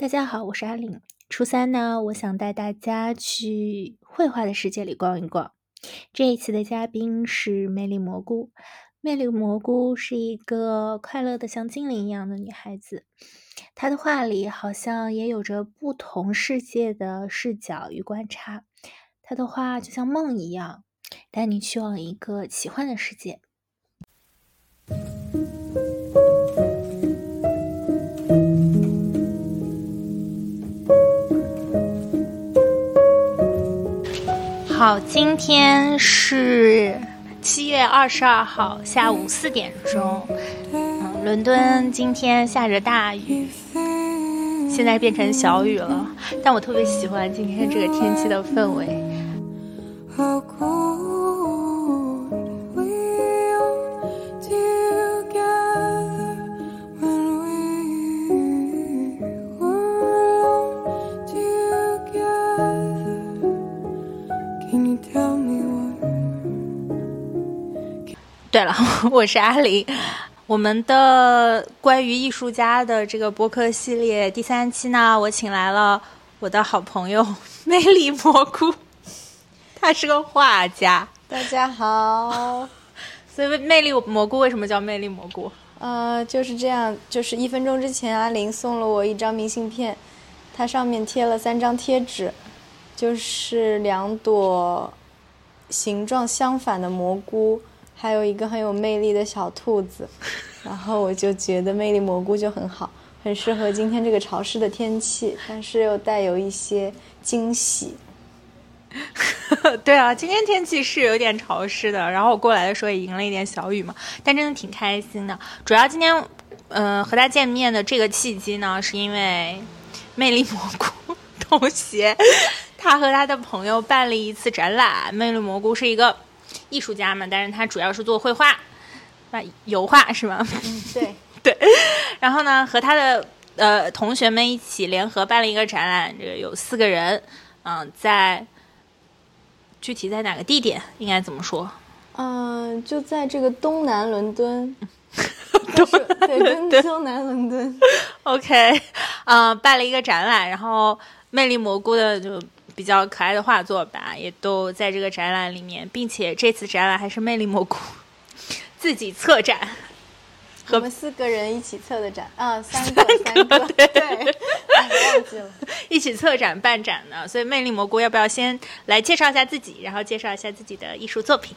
大家好，我是阿玲。初三呢，我想带大家去绘画的世界里逛一逛。这一次的嘉宾是魅力蘑菇。魅力蘑菇是一个快乐的像精灵一样的女孩子，她的画里好像也有着不同世界的视角与观察。她的画就像梦一样，带你去往一个奇幻的世界。好，今天是七月二十二号下午四点钟。嗯，伦敦今天下着大雨，现在变成小雨了。但我特别喜欢今天这个天气的氛围。我是阿狸。我们的关于艺术家的这个播客系列第三期呢，我请来了我的好朋友 魅力蘑菇，他是个画家。大家好。所以魅力蘑菇为什么叫魅力蘑菇？呃，就是这样，就是一分钟之前，阿玲送了我一张明信片，它上面贴了三张贴纸，就是两朵形状相反的蘑菇。还有一个很有魅力的小兔子，然后我就觉得魅力蘑菇就很好，很适合今天这个潮湿的天气，但是又带有一些惊喜。对啊，今天天气是有点潮湿的，然后我过来的时候也迎了一点小雨嘛，但真的挺开心的。主要今天，嗯，和他见面的这个契机呢，是因为魅力蘑菇同学，他和他的朋友办了一次展览。魅力蘑菇是一个。艺术家嘛，但是他主要是做绘画，那油画是吗？嗯，对 对。然后呢，和他的呃同学们一起联合办了一个展览，这个有四个人，嗯，在具体在哪个地点？应该怎么说？嗯，就在这个东南伦敦，东对，东南伦敦。OK，啊，办了一个展览，然后魅力蘑菇的就。比较可爱的画作吧，也都在这个展览里面，并且这次展览还是魅力蘑菇 自己策展，我们四个人一起策的展啊，三个三个对，忘记了，一起策展办展呢，所以魅力蘑菇要不要先来介绍一下自己，然后介绍一下自己的艺术作品？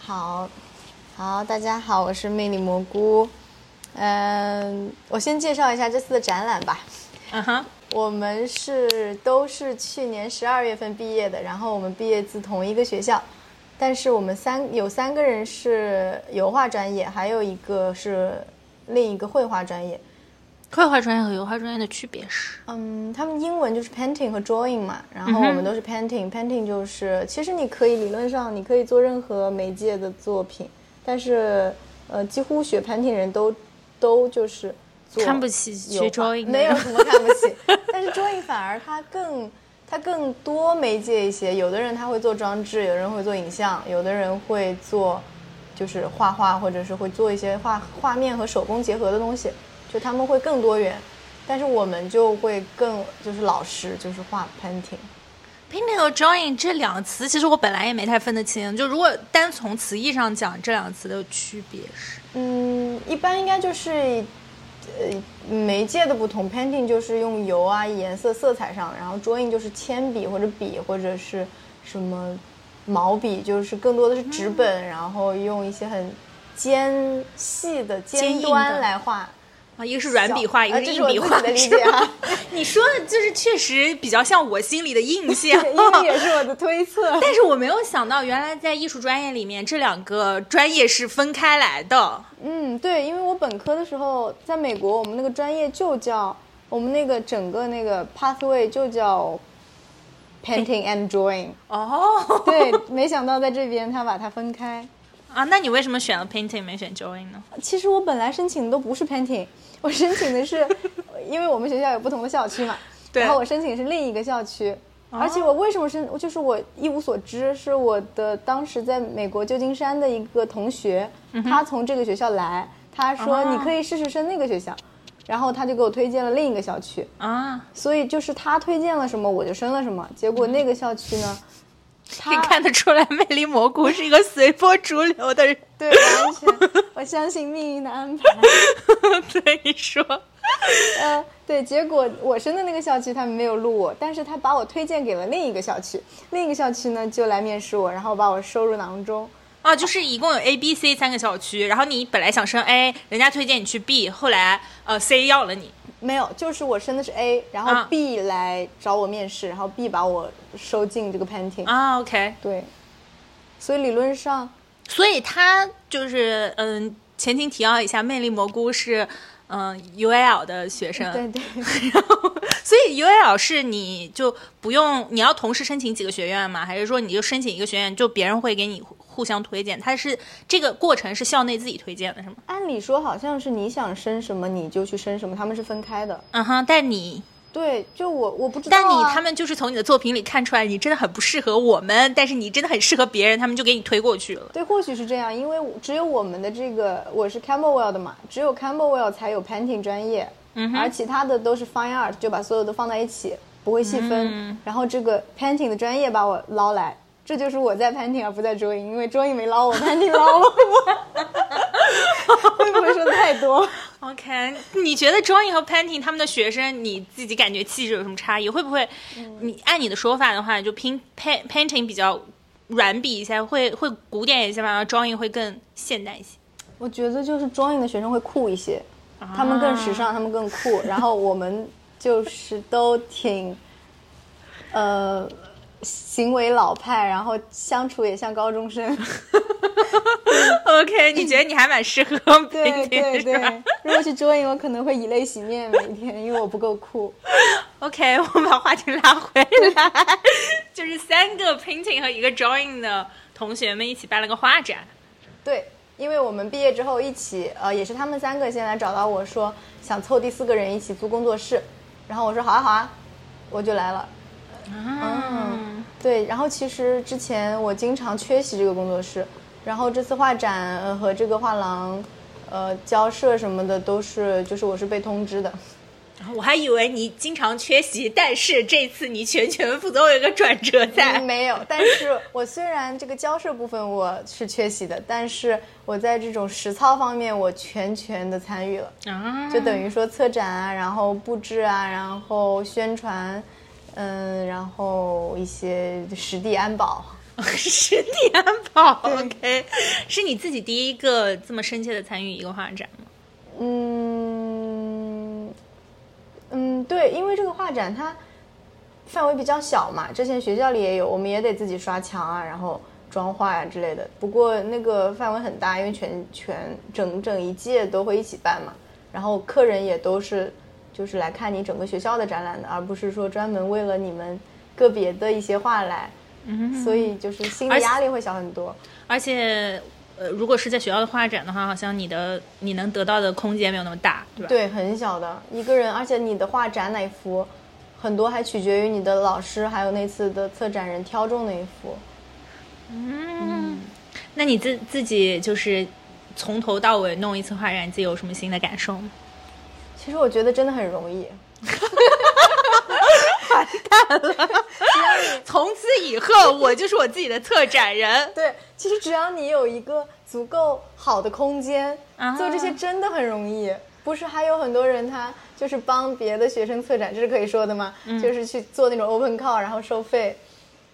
好，好，大家好，我是魅力蘑菇，嗯，我先介绍一下这次的展览吧，嗯哼。我们是都是去年十二月份毕业的，然后我们毕业自同一个学校，但是我们三有三个人是油画专业，还有一个是另一个绘画专业。绘画专业和油画专业的区别是？嗯，他们英文就是 painting 和 drawing 嘛，然后我们都是 painting，painting 就是其实你可以理论上你可以做任何媒介的作品，但是呃，几乎学 painting 人都都就是。看不起学 drawing，没有什么看不起，但是 drawing 反而它更它更多媒介一些。有的人他会做装置，有的人会做影像，有的人会做就是画画，或者是会做一些画画面和手工结合的东西，就他们会更多元。但是我们就会更就是老实，就是画 painting。painting 和 drawing 这两个词，其实我本来也没太分得清。就如果单从词义上讲，这两个词的区别是？嗯，一般应该就是。呃，媒介的不同，painting 就是用油啊、颜色、色彩上，然后 drawing 就是铅笔或者笔或者是什么毛笔，就是更多的是纸本，然后用一些很尖细的尖端来画。啊，一个是软笔画，一个是硬笔画。的理解哈，你说的就是确实比较像我心里的印象，因为也是我的推测。但是我没有想到，原来在艺术专业里面，这两个专业是分开来的。嗯，对，因为我本科的时候在美国，我们那个专业就叫我们那个整个那个 pathway 就叫 painting and drawing。哦，对，没想到在这边他把它分开。啊，那你为什么选了 painting 没选 drawing 呢？其实我本来申请的都不是 painting。我申请的是，因为我们学校有不同的校区嘛，然后我申请是另一个校区，而且我为什么申，就是我一无所知，是我的当时在美国旧金山的一个同学，他从这个学校来，他说你可以试试申那个学校，然后他就给我推荐了另一个校区，啊，所以就是他推荐了什么我就申了什么。结果那个校区呢，可以看得出来，魅力蘑菇是一个随波逐流的人。对完全，我相信命运的安排。对你说，呃，对，结果我生的那个校区他们没有录我，但是他把我推荐给了另一个校区，另一个校区呢就来面试我，然后把我收入囊中。啊，就是一共有 A、B、C 三个校区，然后你本来想升 A，人家推荐你去 B，后来呃 C 要了你。没有，就是我申的是 A，然啊。后 B 来找我面试，然后 B 把我收进这个 Painting。啊，OK，对，所以理论上，所以他就是嗯，前情提要一下，魅力蘑菇是嗯 UAL 的学生，对对，然后，所以 UAL 是你就不用，你要同时申请几个学院吗？还是说你就申请一个学院，就别人会给你互互相推荐？它是这个过程是校内自己推荐的，是吗？按理说好像是你想升什么你就去升什么，他们是分开的。嗯哼，但你，对，就我我不知道、啊，但你他们就是从你的作品里看出来，你真的很不适合我们，但是你真的很适合别人，他们就给你推过去了。对，或许是这样，因为只有我们的这个我是 Campbellwell 的嘛，只有 Campbellwell 才有 painting 专业，嗯而其他的都是 fine art，就把所有的放在一起，不会细分。嗯然后这个 painting 的专业把我捞来，这就是我在 painting 而不在 drawing，因为 drawing 没捞我，painting 捞了我。会不会说太多？OK，你觉得 drawing 和 painting 他们的学生，你自己感觉气质有什么差异？会不会，你按你的说法的话，就 paint painting 比较软笔一些，会会古典一些嘛，然后 drawing 会更现代一些。我觉得就是 drawing 的学生会酷一些，他们更时尚，他们更酷。然后我们就是都挺，呃，行为老派，然后相处也像高中生。OK，你觉得你还蛮适合 对对对，如果是 drawing，我可能会以泪洗面每天，因为我不够酷。OK，我们把话题拉回来，就是三个 painting 和一个 drawing 的同学们一起办了个画展。对，因为我们毕业之后一起，呃，也是他们三个先来找到我说想凑第四个人一起租工作室，然后我说好啊好啊，我就来了。嗯，对，然后其实之前我经常缺席这个工作室，然后这次画展呃和这个画廊，呃交涉什么的都是就是我是被通知的。我还以为你经常缺席，但是这次你全权负责，我有个转折在。嗯没有，但是我虽然这个交涉部分我是缺席的，但是我在这种实操方面我全权的参与了，啊，就等于说策展啊，然后布置啊，然后宣传，嗯，然后一些实地安保。实地安保。OK，是你自己第一个这么深切的参与一个画展吗？嗯，嗯，对，因为这个画展它范围比较小嘛，之前学校里也有，我们也得自己刷墙啊，然后装画呀、之类的。不过那个范围很大，因为全全整整一届都会一起办嘛，然后客人也都是就是来看你整个学校的展览的，而不是说专门为了你们个别的一些画来。嗯，所以就是心理压力会小很多。而且，呃，如果是在学校的画展的话，好像你的你能得到的空间没有那么大，对吧？对，很小的一个人，而且你的画展哪幅，很多还取决于你的老师，还有那次的策展人挑中哪一幅。嗯，那你自自己就是从头到尾弄一次画展，你自己有什么新的感受吗？其实我觉得真的很容易，完蛋了从此以后，我就是我自己的策展人。对，其实只要你有一个足够好的空间，啊做这些真的很容易。不是还有很多人他就是帮别的学生策展，这是可以说的吗？就是去做那种 open call，然后收费。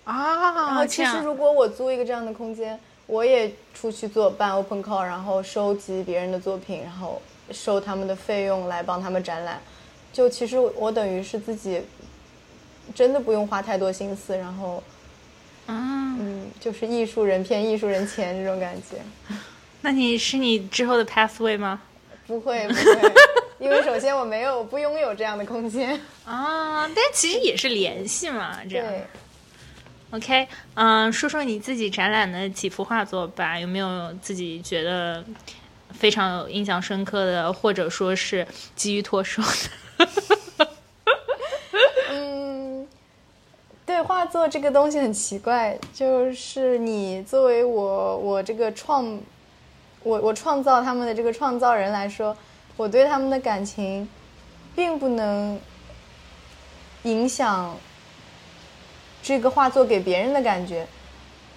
啊，然后其实如果我租一个这样的空间，我也出去做办 open call，然后收集别人的作品，然后收他们的费用来帮他们展览。就其实我等于是自己真的不用花太多心思，然后啊，嗯，就是艺术人骗艺术人钱这种感觉。那你是你之后的 pathway 吗？不会不会，因为首先我没有不拥有这样的空间。啊，但其实也是联系嘛，这样。OK，嗯、说说你自己展览的几幅画作吧，有没有自己觉得非常有印象深刻的，或者说是急于脱手的？嗯，对，画作这个东西很奇怪，就是你作为我我这个创，我我创造他们的这个创造人来说，我对他们的感情并不能影响这个画作给别人的感觉。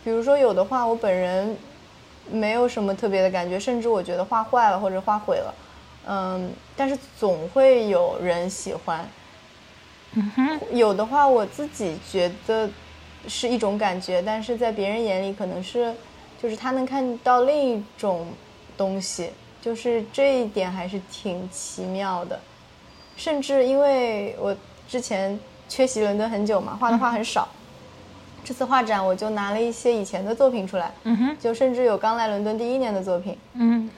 比如说，有的画我本人没有什么特别的感觉，甚至我觉得画坏了或者画毁了，嗯，但是总会有人喜欢。嗯哼，有的话我自己觉得是一种感觉，但是在别人眼里可能是，就是他能看到另一种东西，就是这一点还是挺奇妙的。甚至因为我之前缺席伦敦很久嘛，画的画很少。这次画展我就拿了一些以前的作品出来，嗯哼，就甚至有刚来伦敦第一年的作品。嗯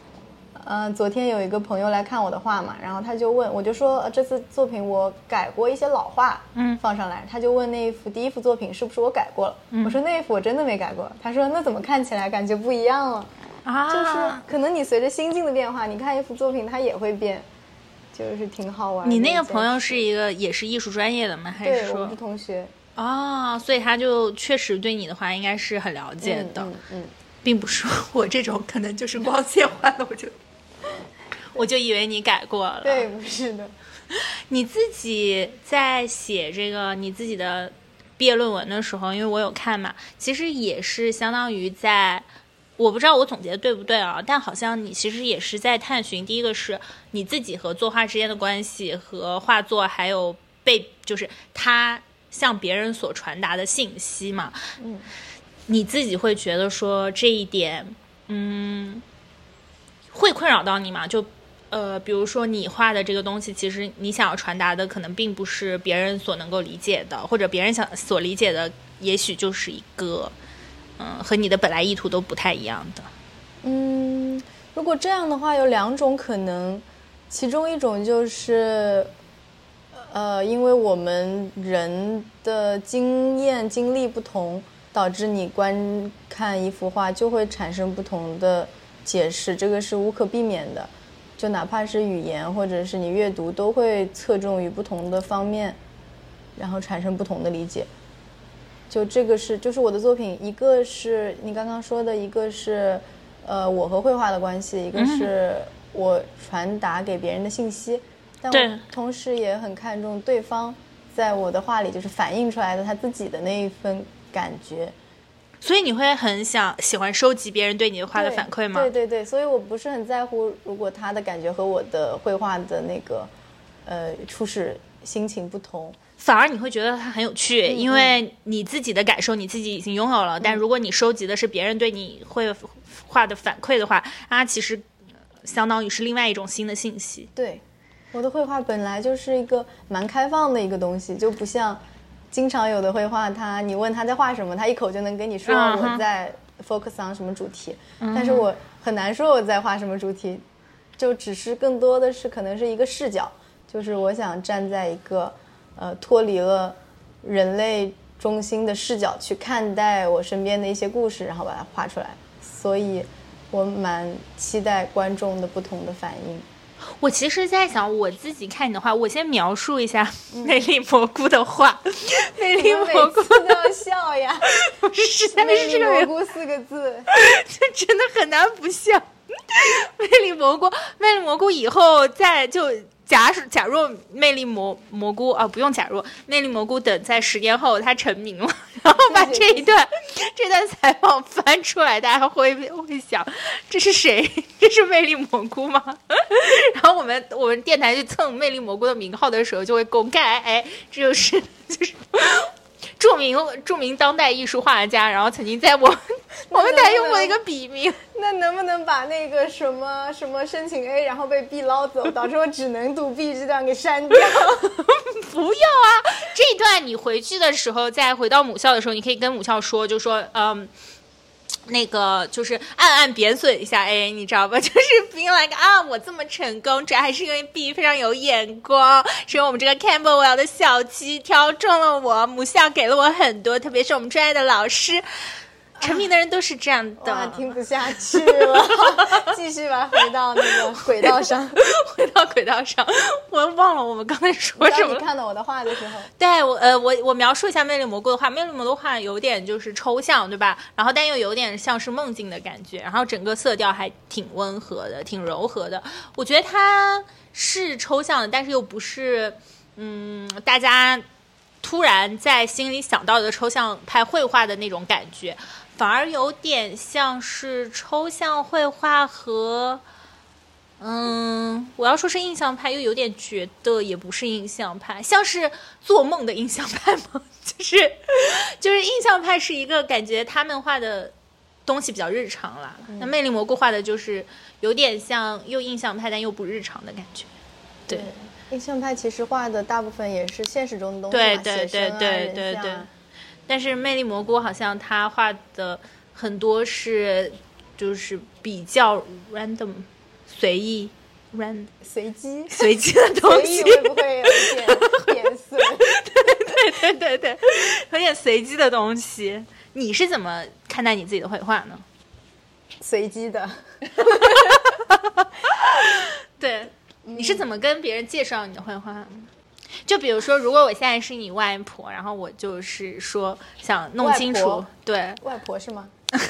嗯、昨天有一个朋友来看我的画嘛，然后他就问，我就说、呃、这次作品我改过一些老画，嗯放上来，他就问那一幅第一幅作品是不是我改过了？我说那一幅我真的没改过。他说那怎么看起来感觉不一样了？啊，就是可能你随着心境的变化，你看一幅作品它也会变，就是挺好玩的你。那个朋友是一个也是艺术专业的吗？还是说对我们是同学哦，所以他就确实对你的话应该是很了解的，嗯嗯并不是 我这种可能就是光线换了，我就我就以为你改过了。嗯，对，不是的，你自己在写这个你自己的毕业论文的时候，因为我有看嘛，其实也是相当于在，我不知道我总结的对不对啊，但好像你其实也是在探寻，第一个是你自己和作画之间的关系，和画作还有被就是它向别人所传达的信息嘛。嗯，你自己会觉得说这一点，嗯，会困扰到你吗？就呃，比如说你画的这个东西，其实你想要传达的可能并不是别人所能够理解的，或者别人想所理解的，也许就是一个，嗯、和你的本来意图都不太一样的。嗯，如果这样的话，有两种可能，其中一种就是，呃，因为我们人的经验经历不同，导致你观看一幅画就会产生不同的解释，这个是无可避免的。就哪怕是语言或者是你阅读，都会侧重于不同的方面，然后产生不同的理解。就这个是，就是我的作品，一个是你刚刚说的，一个是，呃，我和绘画的关系，一个是我传达给别人的信息，但对我同时也很看重对方在我的画里就是反映出来的他自己的那一份感觉。所以你会很想喜欢收集别人对你的画的反馈吗？对对对，所以我不是很在乎，如果他的感觉和我的绘画的那个，呃，初始心情不同。反而你会觉得它很有趣，嗯因为你自己的感受你自己已经拥有了，但如果你收集的是别人对你绘画的反馈的话，它其实呃相当于是另外一种新的信息。对，我的绘画本来就是一个蛮开放的一个东西，就不像经常有的绘画，他你问他在画什么，他一口就能跟你说我在 focus on 什么主题，但是我很难说我在画什么主题，就只是更多的是可能是一个视角，就是我想站在一个呃脱离了人类中心的视角去看待我身边的一些故事，然后把它画出来，所以我蛮期待观众的不同的反应。我其实在想，我自己看你的话，我先描述一下 魅力蘑菇的话。魅力我每蘑菇次都要笑呀，实在魅力蘑是这个人，菇四个字，这真的很难不笑。魅力蘑菇，魅力蘑菇以后再就假使假若魅力蘑蘑菇啊，不用假若魅力蘑菇等在十年后他成名了，然后把这一段这段采访翻出来，大家会会想这是谁？这是魅力蘑菇吗？然后我们我们电台去蹭魅力蘑菇的名号的时候，就会公开，哎，这就是就是。著名著名当代艺术画家，然后曾经在我 我们台用过一个笔名，那能不能把那个什么什么申请 A，然后被 B 捞走，导致我只能读 B 这段给删掉？不要啊！这一段你回去的时候，再回到母校的时候，你可以跟母校说，就说嗯。那个就是暗暗贬损一下 A，你知道吧？就是 being like 啊，我这么成功，主要还是因为 B 非常有眼光，是因为我们这个 Campbell 的小鸡挑中了我，母校给了我很多，特别是我们专业的老师。成名的人都是这样哇，的。听不下去了，继续吧，回到那个 轨道上。回到轨道上，我忘了我们刚才说什么。看到我的画的时候，对我呃，我我描述一下魅力蘑菇的画，魅力蘑菇的画有点就是抽象，对吧？然后但又有点像是梦境的感觉，然后整个色调还挺温和的，挺柔和的。我觉得它是抽象的，但是又不是嗯，大家突然在心里想到的抽象派绘画的那种感觉，反而有点像是抽象绘画和。嗯，我要说是印象派，又有点觉得也不是印象派，像是做梦的印象派吗？就是就是印象派是一个感觉他们画的东西比较日常啦，那魅力蘑菇画的就是有点像又印象派但又不日常的感觉。对印象派其实画的大部分也是现实中的东西嘛，对对对对对对，但是魅力蘑菇好像他画的很多是就是比较 random 随意 random 随机。随机的东西会不会有一点点碎？对对对，有点随机的东西。你是怎么看待你自己的绘画呢？随机的。对，你是怎么跟别人介绍你的绘画呢？就比如说，如果我现在是你外婆，然后我就是说想弄清楚外，对外婆是吗？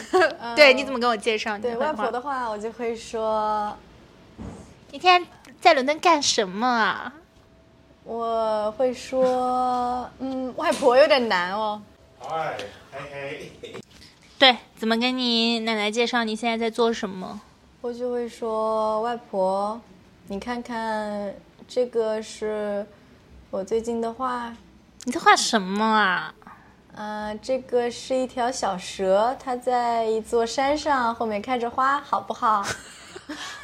对，你怎么跟我介绍对？外婆的话，我就会说，一天天在伦敦干什么啊？我会说，嗯，外婆有点难哦。嗨，嘿嘿，对，怎么跟你奶奶介绍你现在在做什么？我就会说，外婆，你看看这个是我最近的画，你在画什么啊？啊，这个是一条小蛇，它在一座山上，后面开着花，好不好？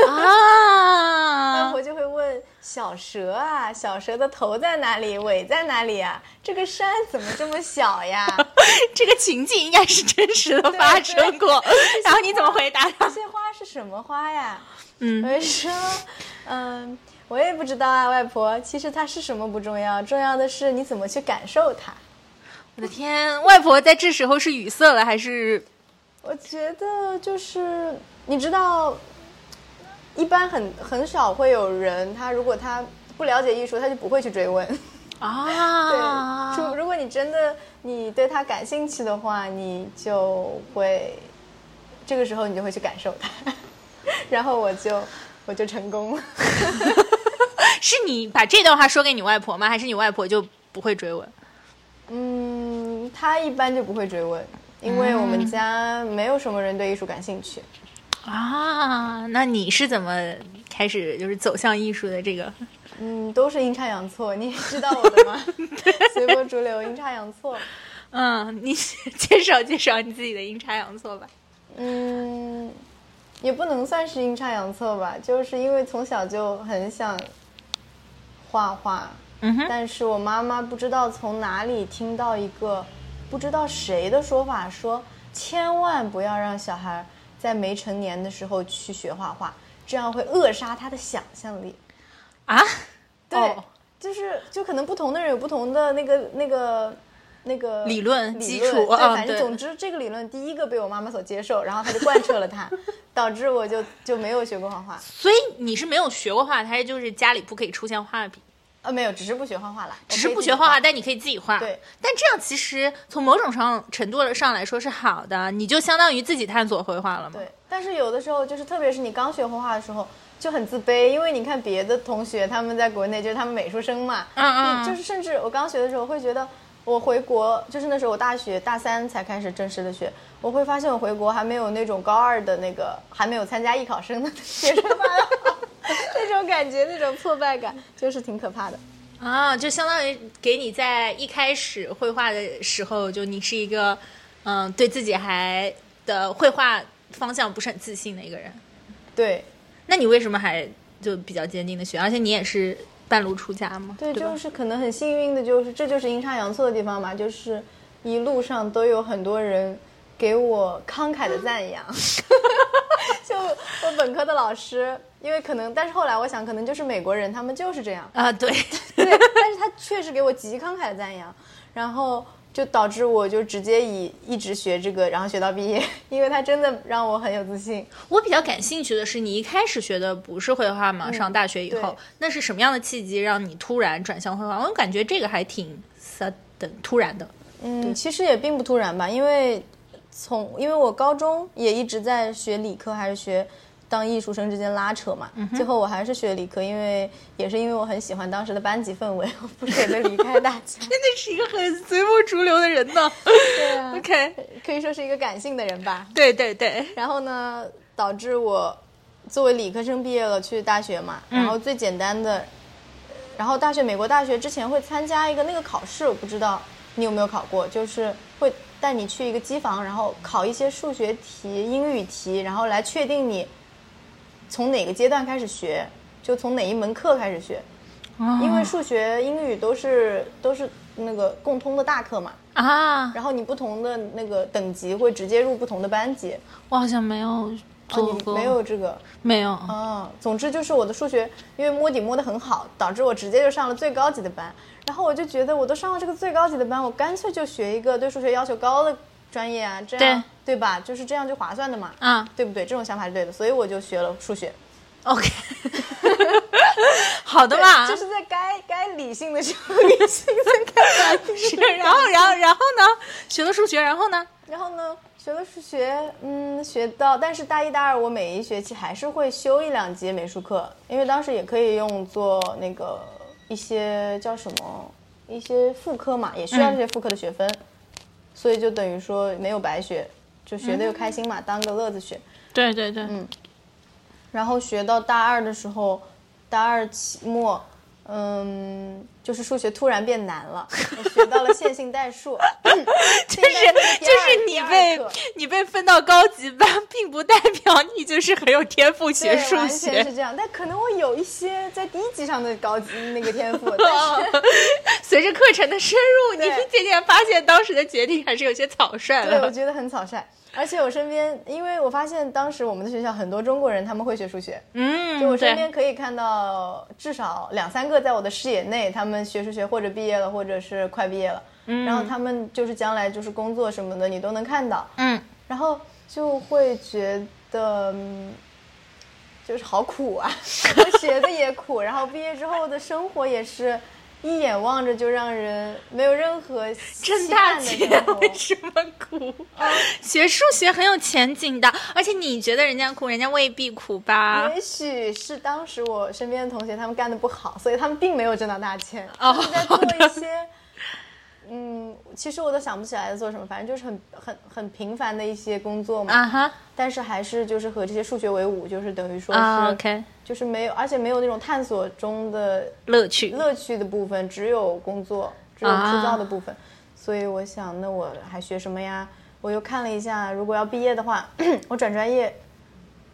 外啊，我就会问小蛇啊，小蛇的头在哪里，尾在哪里啊？这个山怎么这么小呀？这个情境应该是真实的发生过。然后你怎么回答他？这些花是什么花呀？嗯我就说，嗯，我也不知道啊，外婆。其实它是什么不重要，重要的是你怎么去感受它。我的天，外婆在这时候是语塞了还是？我觉得就是你知道，一般很很少会有人，他如果他不了解艺术，他就不会去追问。啊，对，如如果你真的你对他感兴趣的话，你就会这个时候你就会去感受它，然后我就我就成功了。是你把这段话说给你外婆吗？还是你外婆就不会追问？嗯，她一般就不会追问，因为我们家没有什么人对艺术感兴趣。啊，那你是怎么开始就是走向艺术的这个？嗯，都是阴差阳错，你也知道我的吗？随波逐流，阴差阳错。嗯，你介绍介绍你自己的阴差阳错吧。嗯，也不能算是阴差阳错吧，就是因为从小就很想画画，嗯哼，但是我妈妈不知道从哪里听到一个不知道谁的说法，说千万不要让小孩在没成年的时候去学画画，这样会扼杀他的想象力。啊，对，哦。就是就可能不同的人有不同的那个那个那个理论基，础啊对反正总之这个理论第一个被我妈妈所接受，然后她就贯彻了它，导致我就就没有学过画画。所以你是没有学过画，还是就是家里不可以出现画笔？呃，没有，只是不学画画了，只是不学画画，但你可以自己画。对，但这样其实从某种上程度上来说是好的，你就相当于自己探索绘画了嘛。对，但是有的时候就是，特别是你刚学画画的时候，就很自卑，因为你看别的同学他们在国内就是他们美术生嘛，嗯嗯就是甚至我刚学的时候会觉得，我回国就是那时候我大学大三才开始正式的学，我会发现我回国还没有那种高二的那个还没有参加艺考生的学生班，那种感觉那种挫败感就是挺可怕的。啊，就相当于给你在一开始绘画的时候，就你是一个，嗯，对自己还的绘画方向不是很自信的一个人。对那你为什么还就比较坚定的学？而且你也是半路出家吗，对，对就是可能很幸运的，就是这就是阴差阳错的地方嘛，就是一路上都有很多人给我慷慨的赞扬。就我本科的老师，因为可能，但是后来我想，可能就是美国人，他们就是这样。啊，对，对，但是他确实给我极慷慨的赞扬。然后就导致我就直接以一直学这个，然后学到毕业，因为它真的让我很有自信。我比较感兴趣的是，你一开始学的不是绘画吗？上大学以后，那是什么样的契机让你突然转向绘画？我感觉这个还挺 sudden 突然的。嗯，其实也并不突然吧，因为从因为我高中也一直在学理科，还是学当艺术生之间拉扯嘛。最后我还是学理科，因为也是因为我很喜欢当时的班级氛围，我不舍得离开大家。真的是一个很随波逐流的人呢。对啊 OK，可以说是一个感性的人吧。对对对，然后呢，导致我作为理科生毕业了，去大学嘛。然后最简单的，然后大学美国大学之前会参加一个那个考试，我不知道你有没有考过，就是会带你去一个机房，然后考一些数学题、英语题，然后来确定你从哪个阶段开始学，就从哪一门课开始学。因为数学、英语都是都是那个共通的大课嘛，啊，然后你不同的那个等级会直接入不同的班级。我好像没有哦，做过，你没有这个。没有。嗯，总之就是我的数学因为摸底摸得很好，导致我直接就上了最高级的班。然后我就觉得我都上了这个最高级的班，我干脆就学一个对数学要求高的专业啊，这样对吧？就是这样就划算的嘛，啊对不对？这种想法是对的，所以我就学了数学。OK，好的嘛，就是在该该理性的时候理性，在该感 是然后然后然后呢？学了数学，然后呢？然后呢，学了数学，嗯，学到，但是大一、大二我每一学期还是会修一两节美术课，因为当时也可以用做那个一些叫什么一些副科嘛，也需要这些副科的学分，所以就等于说没有白学，就学的又开心嘛，当个乐子学。对对对，嗯然后学到大二的时候，大二期末，嗯，就是数学突然变难了，我学到了线性代数，就是就是你被你被分到高级班，并不代表你就是很有天赋学数学完全是。这样，但可能我有一些在低级上的高级那个天赋，但是 随着课程的深入，你对渐渐发现当时的决定还是有些草率了对我。觉得很草率。而且我身边，因为我发现当时我们的学校很多中国人他们会学数学，嗯，就我身边，可以看到至少两三个在我的视野内，他们学数学或者毕业了，或者是快毕业了，然后他们就是将来就是工作什么的，你都能看到，嗯，然后就会觉得。嗯就是好苦啊，学的也苦，然后毕业之后的生活也是一眼望着就让人没有任何挣大钱为什么苦？学数学很有前景的，而且你觉得人家苦，人家未必苦吧？也许是当时我身边的同学他们干的不好，所以他们并没有挣到大钱，哦他们在做一些，嗯，其实我都想不起来在做什么，反正就是很很很平凡的一些工作嘛。啊哈但是还是就是和这些数学为伍，就是等于说是、啊，OK，就是没有，而且没有那种探索中的乐趣。乐趣的部分，只有工作，只有枯燥的部分。所以我想，那我还学什么呀？我又看了一下，如果要毕业的话，我转专业，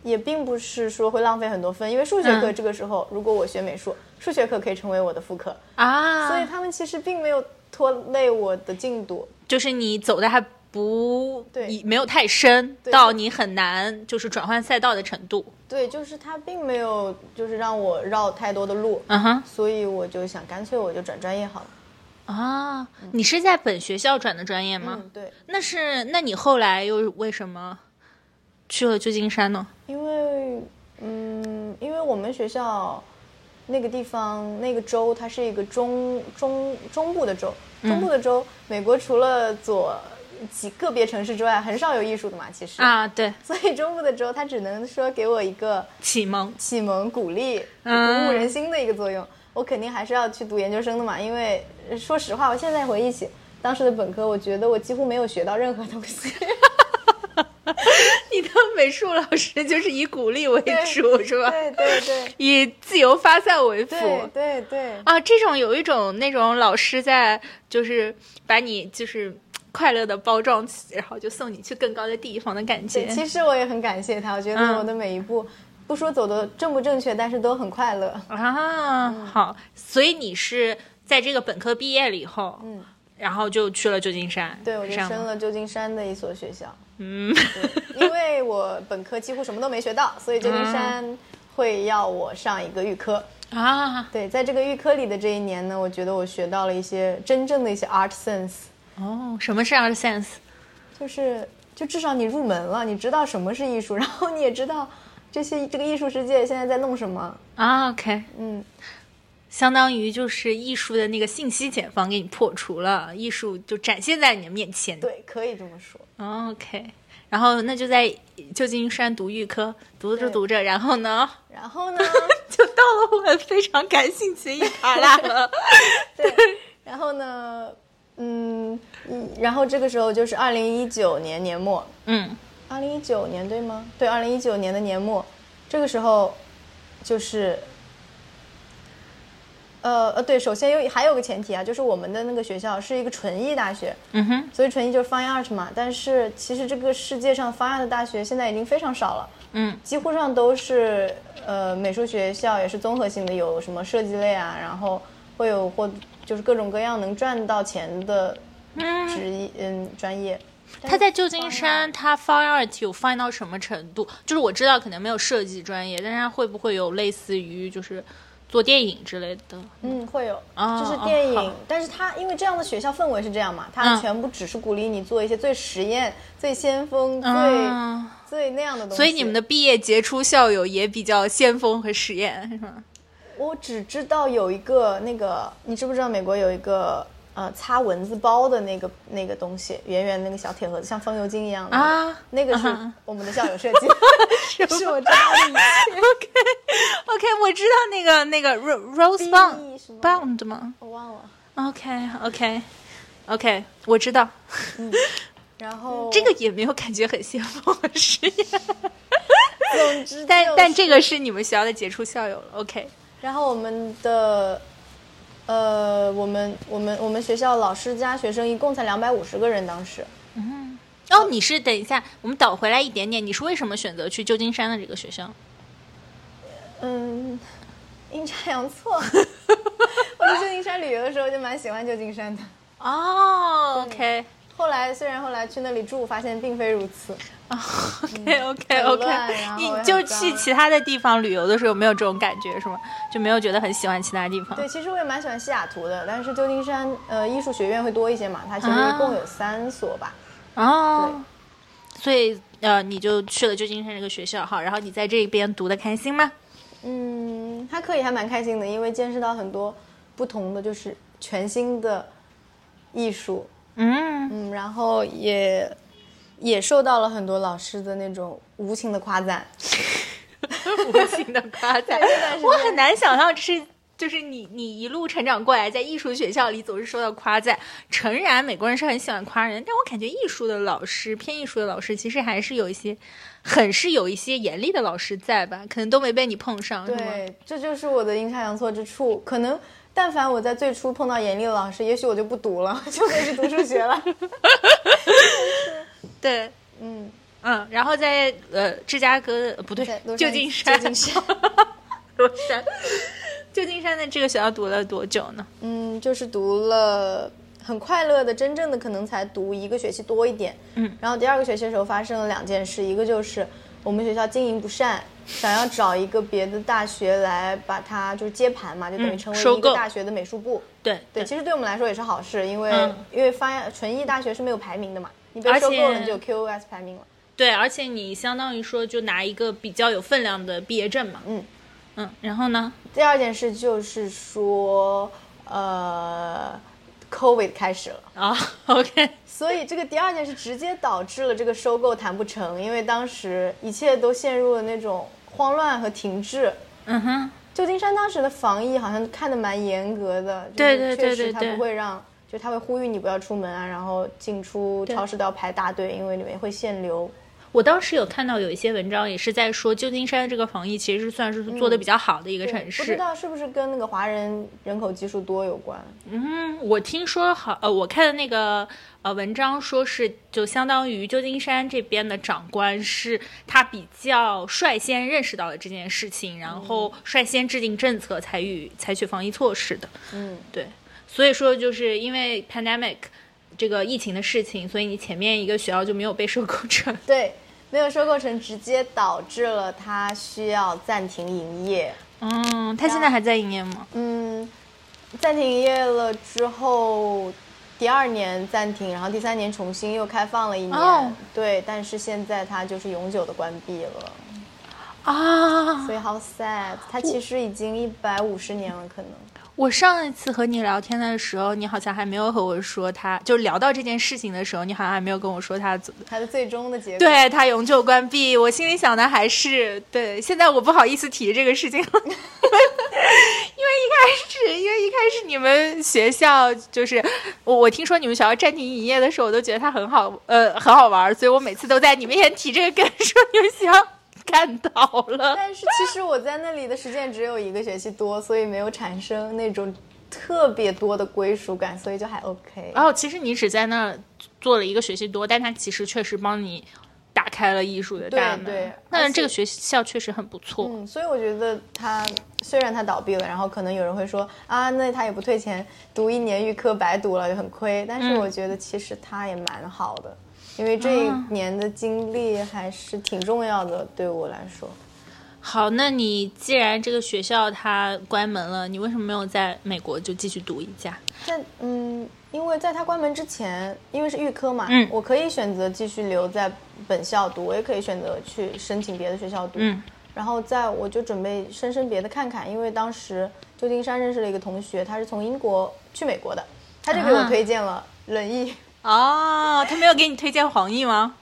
也并不是说会浪费很多分，因为数学课嗯这个时候，如果我学美术，数学课可以成为我的副课，啊，所以他们其实并没有拖累我的进度。就是你走的还不对你没有太深，到你很难就是转换赛道的程度。对，就是他并没有就是让我绕太多的路，嗯哼所以我就想干脆我就转专业好了。啊，你是在本学校转的专业吗？嗯，对，那是，那你后来又为什么去了旧金山呢？因为，嗯，因为我们学校那个地方那个州，它是一个中中中部的州，中部的州，美国除了左几个别城市之外，很少有艺术的嘛，其实，啊，对，所以中部的州，它只能说给我一个启蒙。启蒙、鼓励、鼓嗯舞人心的一个作用。我肯定还是要去读研究生的嘛，因为呃说实话，我现在回忆起当时的本科，我觉得我几乎没有学到任何东西。美术老师就是以鼓励为主，是吧？对对对 以自由发散为辅。对对对。啊，这种有一种那种老师在就是把你就是快乐的包装起，然后就送你去更高的地方的感觉，。其实我也很感谢他，我觉得嗯我的每一步，不说走的正不正确，但是都很快乐。啊，好，所以你是在这个本科毕业了以后，嗯，然后就去了旧金山，对，我就升了旧金山的一所学校。嗯，对，因为我本科几乎什么都没学到，所以旧金山会要我上一个预科。啊，对，在这个预科里的这一年呢，我觉得我学到了一些真正的一些 art sense，哦，什么是 art sense？就是就至少你入门了，你知道什么是艺术，然后你也知道这些这个艺术世界现在在弄什么。啊，OK，嗯，相当于就是艺术的那个信息茧房给你破除了，艺术就展现在你的面前。对，可以这么说。哦 OK，然后那就在旧金山读预科，读着读着，然后呢，然后呢，就到了我非常感兴趣的一趴啦了。对，然后呢，嗯，嗯然后这个时候就是二零一九年年末，嗯二零一九年对吗？对，二零一九年的年末，这个时候就是，呃呃，对，首先有还有个前提啊，就是我们的那个学校是一个纯艺大学，嗯哼，所以纯艺就是 fine art 嘛。但是其实这个世界上 fine art 的大学现在已经非常少了，嗯几乎上都是呃美术学校，也是综合性的，有什么设计类啊，然后会有或就是各种各样能赚到钱的职业嗯专业。他在旧金山，他 fine art 有 fine 到什么程度？就是我知道可能没有设计专业，但是他会不会有类似于就是做电影之类的？嗯，会有，哦就是电影，哦但是他因为这样的学校氛围是这样嘛，它嗯全部只是鼓励你做一些最实验、最先锋、最、嗯，最那样的东西。所以你们的，毕业杰出校友也比较先锋和实验，是吗？我只知道有一个那个，你知不知道美国有一个呃擦蚊子包的那个那个东西，圆圆那个小铁盒子，像风油精一样的啊那个是我们的校友设计的，是我知道的一切。OK，我知道那个那个 Ro- Rose Bound Bound 吗我忘了。？OK OK OK，我知道，然后这个也没有感觉很先锋和实验，总之但就是但这个是你们学校的杰出校友了。OK，然后我们的，呃，我们我们我们学校老师加学生一共才两百五十个人，当时。嗯哦，你是等一下，我们倒回来一点点，你是为什么选择去旧金山的这个学校？嗯，阴差阳错。我去旧金山旅游的时候就蛮喜欢旧金山的。哦，OK 后来虽然后来去那里住，发现并非如此。OK OK OK，你就去其他的地方旅游的时候没有这种感觉是吗？就没有觉得很喜欢其他地方？对，其实我也蛮喜欢西雅图的，但是旧金山呃艺术学院会多一些嘛，它其实啊一共有三所吧。哦，所以呃，你就去了旧金山这个学校哈，然后你在这边读的开心吗？嗯，还可以，还蛮开心的，因为见识到很多不同的，就是全新的艺术。嗯，嗯，然后也也受到了很多老师的那种无情的夸赞。无情的夸赞我很难想象这是。就是你，你一路成长过来，在艺术学校里总是受到夸赞。诚然，美国人是很喜欢夸人，但我感觉艺术的老师，偏艺术的老师，其实还是有一些，很是有一些严厉的老师在吧？可能都没被你碰上，对，这就是我的阴差阳错之处。可能但凡我在最初碰到严厉的老师，也许我就不读了，就可以去读数学了。对，嗯，嗯，然后在呃芝加哥呃不对旧金山，旧金山 旧金山的这个学校读了多久呢？嗯，就是读了很快乐的，真正的可能才读一个学期多一点。嗯，然后第二个学期的时候发生了两件事，一个就是我们学校经营不善，想要找一个别的大学来把它就是接盘嘛，就等于嗯成为一个大学的美术部。对对，其实对我们来说也是好事，因为、嗯因为发纯艺大学是没有排名的嘛，你被收购了你就有 QOS 排名了。对，而且你相当于说就拿一个比较有分量的毕业证嘛。嗯嗯，然后呢？第二件事就是说，呃，COVID 开始了。啊、o k 所以这个第二件事直接导致了这个收购谈不成，因为当时一切都陷入了那种慌乱和停滞。嗯哼，旧金山当时的防疫好像看得蛮严格的，对就是确实他对对对对不会让，就他会呼吁你不要出门啊，然后进出超市都要排大队，因为里面会限流。我当时有看到有一些文章也是在说，旧金山这个防疫其实是算是做的比较好的一个城市。不知道是不是跟那个华人人口基数多有关？嗯，我听说好，呃，我看的那个呃文章说是，就相当于旧金山这边的长官是他比较率先认识到了这件事情，然后率先制定政策，采取采取防疫措施的。嗯，对，所以说就是因为 pandemic 这个疫情的事情，所以你前面一个学校就没有被收购成。对，没有收购成，直接导致了他需要暂停营业。嗯，他现在还在营业吗？嗯，暂停营业了之后，第二年暂停，然后第三年重新又开放了一年。哦对，但是现在它就是永久的关闭了，啊所！以好 sad。他其实已经一百五十年了，可能。我上一次和你聊天的时候，你好像还没有和我说他，就聊到这件事情的时候，你好像还没有跟我说他他的最终的结果。对他永久关闭。我心里想的还是对，现在我不好意思提这个事情了，因 为因为一开始，因为一开始你们学校就是我我听说你们学校暂停营业的时候，我都觉得它很好，呃，很好玩，所以我每次都在你面前提这个梗，说你们学校 干倒了。但是其实我在那里的时间只有一个学期多，所以没有产生那种特别多的归属感，所以就还 OK。然后其实你只在那儿做了一个学期多，但它其实确实帮你打开了艺术的大门。对对那而且这个学校确实很不错。嗯，所以我觉得它虽然它倒闭了，然后可能有人会说啊，那他也不退钱，读一年预科白读了就很亏。但是我觉得其实它也蛮好的，因为这一年的经历还是挺重要的，对我来说。好，那你既然这个学校它关门了，你为什么没有在美国就继续读一下？在嗯，因为在它关门之前，因为是预科嘛，嗯我可以选择继续留在本校读，我也可以选择去申请别的学校读。嗯然后在我就准备申申别的看看，因为当时旧金山认识了一个同学，他是从英国去美国的，他就给我啊推荐了轮椅，哦，他没有给你推荐黄奕吗？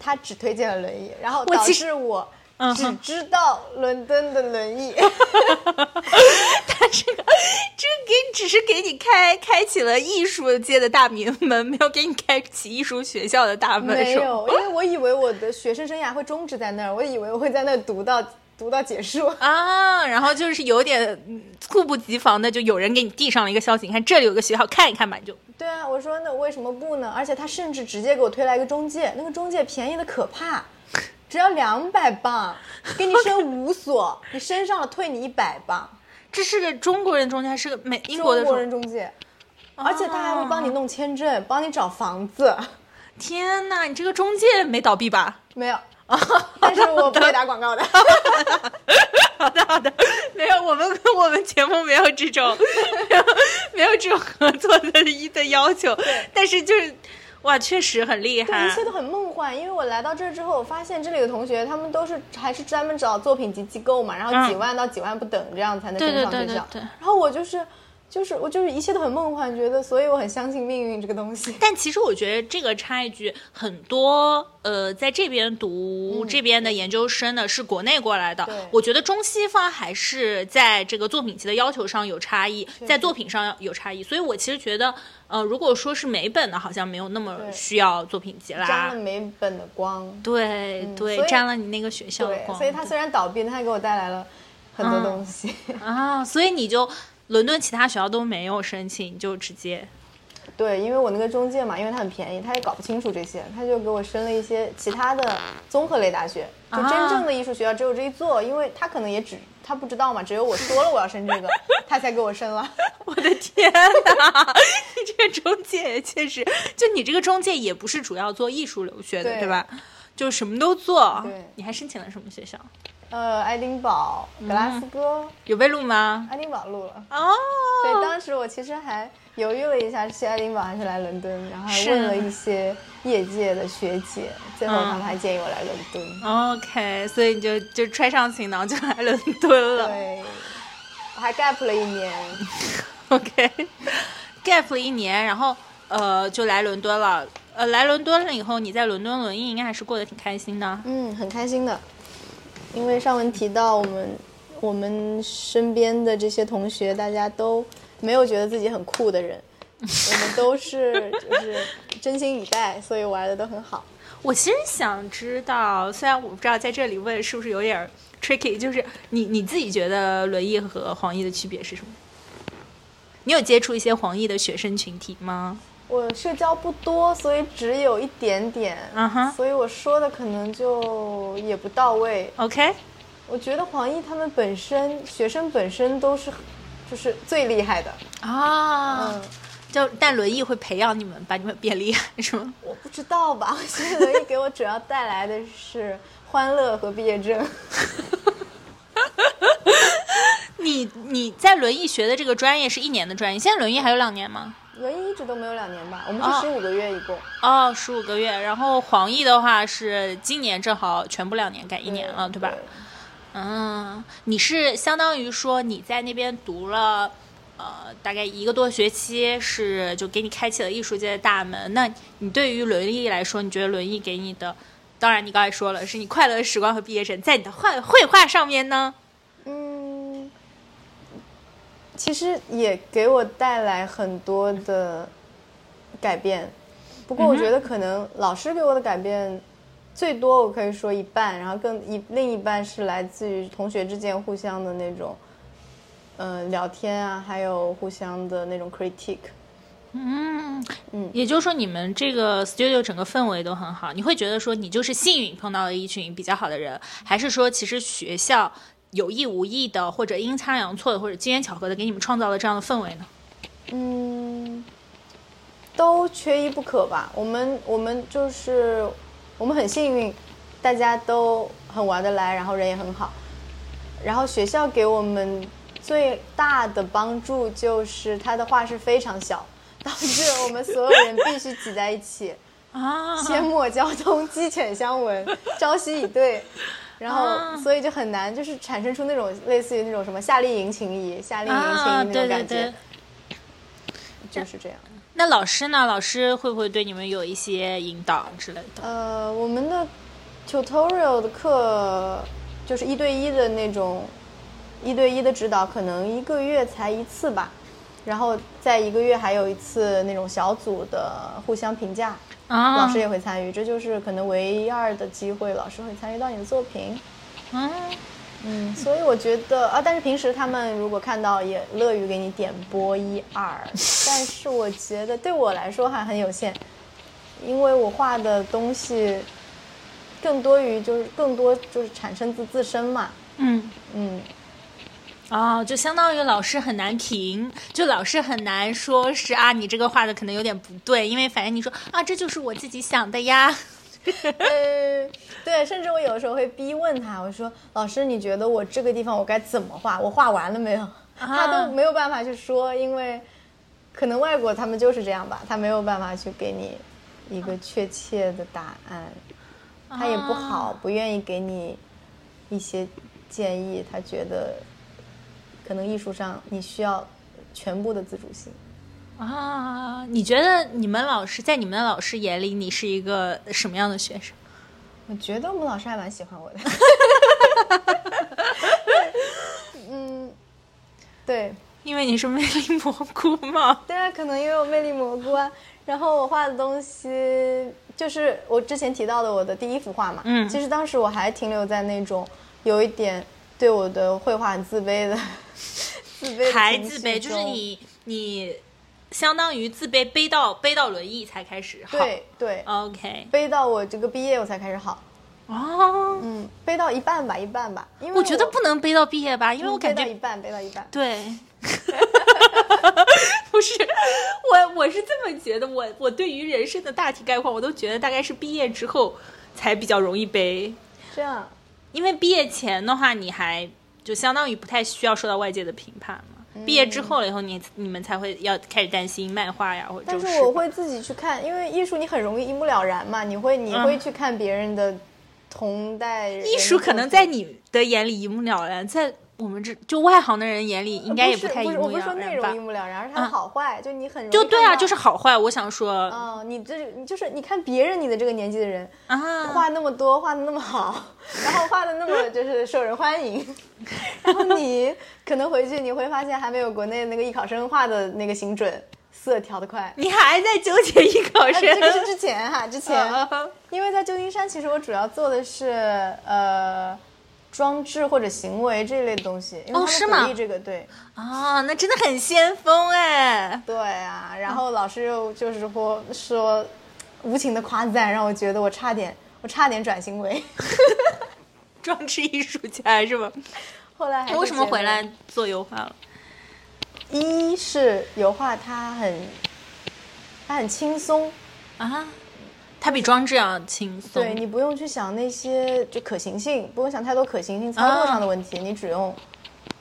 他只推荐了轮椅，然后导致我只知道伦敦的轮椅。他这个这个给只是给你开开启了艺术界的大名门，没有给你开启艺术学校的大门。没有，因为我以为我的学生生涯会终止在那儿，我以为我会在那儿读到读到结束。啊，然后就是有点嗯猝不及防的，就有人给你递上了一个消息，你看这里有个学校，看一看吧，你就对啊，我说那为什么不呢？而且他甚至直接给我推来一个中介，那个中介便宜的可怕，只要两百磅，给你升五所，你升上了退你一百磅。这是个中国人中介，还是个美英国的中国中人中介，而且他还会帮你弄签证，帮你找房子。天哪，你这个中介没倒闭吧？没有，但是我不会打广告的。好的好的，没有，我们我们节目没有这种没有没有这种合作的一的要求，但是就是哇，确实很厉对，害一。切都很梦幻。因为我来到这儿之后，我发现这里的同学他们都是还是专门找作品集机构嘛，然后几万到几万不等，这样才能对对升上学校。对对对。然后我就是就是我就是一切都很梦幻，觉得所以我很相信命运这个东西。但其实我觉得这个插一句，很多呃在这边读这边的研究生呢，是国内过来的。我觉得中西方还是在这个作品集的要求上有差异，在作品上有差异。所以我其实觉得，呃，如果说是美本的，好像没有那么需要作品集啦沾啦了。美本的光，对对沾了你那个学校的，光。所以它虽然倒闭，但它给我带来了很多东西。啊，所以你就伦敦其他学校都没有申请，就直接对，因为我那个中介嘛，因为他很便宜，他也搞不清楚这些，他就给我申了一些其他的综合类大学，就啊真正的艺术学校只有这一座，因为他可能也只他不知道嘛，只有我说了我要申这个，他才给我申了。我的天哪！你这个中介也确实，就你这个中介也不是主要做艺术留学的，对对吧？就什么都做。对你还申请了什么学校？呃，爱丁堡、格拉斯哥，有被录吗？爱丁堡录了。哦，对，当时我其实还犹豫了一下，是去爱丁堡还是来伦敦，然后还问了一些业界的学姐，最后他们还建议我来伦敦。OK，所以你就就揣上行囊就来伦敦了。对，我还 gap 了一年。OK，gap 了一年，然后呃就来伦敦了。呃，来伦敦了以后，你在伦敦轮艺应该还是过得挺开心的。嗯，很开心的，因为上文提到我们我们身边的这些同学，大家都没有觉得自己很酷的人，我们都是就是真心以待，所以玩的都很好。我其实想知道，虽然我不知道在这里问是不是有点 tricky，就是你你自己觉得轮艺和黄奕的区别是什么？你有接触一些黄奕的学生群体吗？我社交不多，所以只有一点点，嗯哼所以我说的可能就也不到位。OK，我觉得黄奕他们本身学生本身都是就是最厉害的，啊，嗯，就但轮椅会培养你们，把你们变厉害，是吗？我不知道吧？我觉得轮椅给我主要带来的是欢乐和毕业证。你你在轮椅学的这个专业是一年的专业，现在轮椅还有两年吗？轮椅一直都没有两年吧，我们哦是十五个月一共。哦，十五个月。然后黄奕的话是今年正好全部两年改一年了，对吧？嗯，你是相当于说你在那边读了。呃，大概一个多学期是就给你开启了艺术界的大门。那你对于轮椅来说，你觉得轮椅给你的，当然你刚才说了是你快乐的时光和毕业生，在你的画绘画上面呢？嗯，其实也给我带来很多的改变，不过我觉得可能老师给我的改变最多，我可以说一半，然后更一另一半是来自于同学之间互相的那种。呃，聊天啊，还有互相的那种 critique。嗯嗯，也就是说，你们这个 studio 整个氛围都很好。你会觉得说，你就是幸运碰到了一群比较好的人，还是说，其实学校有意无意的，或者阴差阳错的，或者机缘巧合的，给你们创造了这样的氛围呢？嗯，都缺一不可吧。我们我们就是我们很幸运，大家都很玩得来，然后人也很好。然后学校给我们。最大的帮助就是他的画室非常小，导致我们所有人必须挤在一起，啊，阡陌交通，鸡犬相闻，朝夕以对，然后所以就很难，就是产生出那种类似于那种什么夏令营情谊、夏令营情谊那种感觉，对对对就是这样。那老师呢？老师会不会对你们有一些引导之类的？呃，我们的 tutorial 的课就是一对一的那种。一对一的指导可能一个月才一次吧，然后在一个月还有一次那种小组的互相评价，啊，老师也会参与，这就是可能唯一二的机会，老师会参与到你的作品。嗯嗯，所以我觉得啊，但是平时他们如果看到也乐于给你点播一二，但是我觉得对我来说还很有限，因为我画的东西更多于就是更多就是产生自自身嘛。嗯嗯。哦，就相当于老师很难评，就老师很难说是啊，你这个画的可能有点不对，因为反正你说啊，这就是我自己想的呀。呃，对，甚至我有时候会逼问他，我说老师，你觉得我这个地方我该怎么画？我画完了没有？他都没有办法去说，因为可能外国他们就是这样吧，他没有办法去给你一个确切的答案，他也不好，不愿意给你一些建议，他觉得。可能艺术上你需要全部的自主性啊！你觉得你们老师在你们的老师眼里，你是一个什么样的学生？我觉得我们老师还蛮喜欢我的。嗯，对，因为你是魅力蘑菇嘛。对啊，可能因为我魅力蘑菇啊。然后我画的东西就是我之前提到的我的第一幅画嘛。嗯。其实当时我还停留在那种有一点对我的绘画很自卑的。自卑还自卑，就是你你相当于自卑背到背到轮椅才开始好。对对，OK，背到我这个毕业我才开始好。哦，嗯，背到一半吧，一半吧，因为我觉得不能背到毕业吧，因为我感觉背到一半，背到一半。对，不是我我是这么觉得，我我对于人生的大体概况，我都觉得大概是毕业之后才比较容易背。这样，因为毕业前的话，你还。就相当于不太需要受到外界的评判嘛。嗯、毕业之后了以后，你你们才会要开始担心漫画呀，或者。但是我会自己去看，因为艺术你很容易一目了然嘛，你会你会去看别人的同代人。艺术可能在你的眼里一目了然，在我们这就外行的人眼里应该也不太一目了然我不是说内容一目了然，而是它好坏，就你很容易就对啊，就是好坏。我想说，哦，你这你就是你看别人你的这个年纪的人啊，画那么多，画的那么好，然后画的那么就是受人欢迎，然后你可能回去你会发现还没有国内那个艺考生画的那个精准，色调的快。你还在纠结艺考生？这个是之前哈，之前，因为在旧金山，其实我主要做的是呃。装置或者行为这一类的东西，因为他们鼓励这个，对啊，那真的很先锋哎。对啊，然后老师又就是说说无情的夸赞，让我觉得我差点，我差点转型为 装置艺术家是吧？后来还为什么回来做油画了？一是油画它很它很轻松啊。它比装置要轻松，对你不用去想那些就可行性，不用想太多可行性操作上的问题，你只用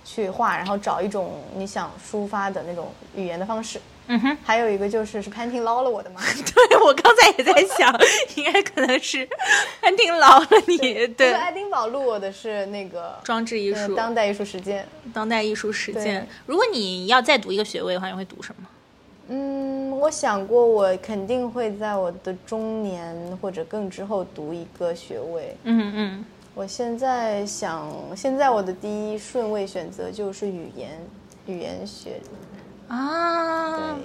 去画，然后找一种你想抒发的那种语言的方式。嗯哼，还有一个就是是潘婷捞了我的吗。对我刚才也在想，应该可能是潘婷捞了你，对，爱丁堡录我的是那个装置艺术、当代艺术实践、当代艺术实践。如果你要再读一个学位的话，你会读什么？嗯，我想过，我肯定会在我的中年或者更之后读一个学位。嗯嗯。我现在想，现在我的第一顺位选择就是语言，语言学。啊。对。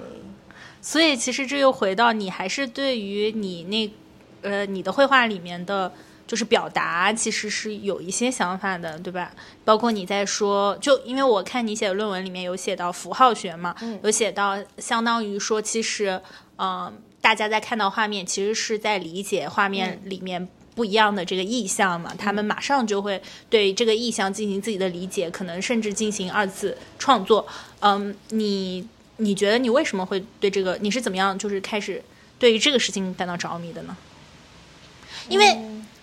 所以其实这又回到你还是对于你那，呃，你的绘画里面的。就是表达其实是有一些想法的，对吧？包括你在说，就因为我看你写的论文里面有写到符号学嘛，有写到相当于说，其实，嗯，大家在看到画面，其实是在理解画面里面不一样的这个意象嘛。他们马上就会对这个意象进行自己的理解，可能甚至进行二次创作。嗯，你你觉得你为什么会对这个？你是怎么样就是开始对于这个事情感到着迷的呢？因为。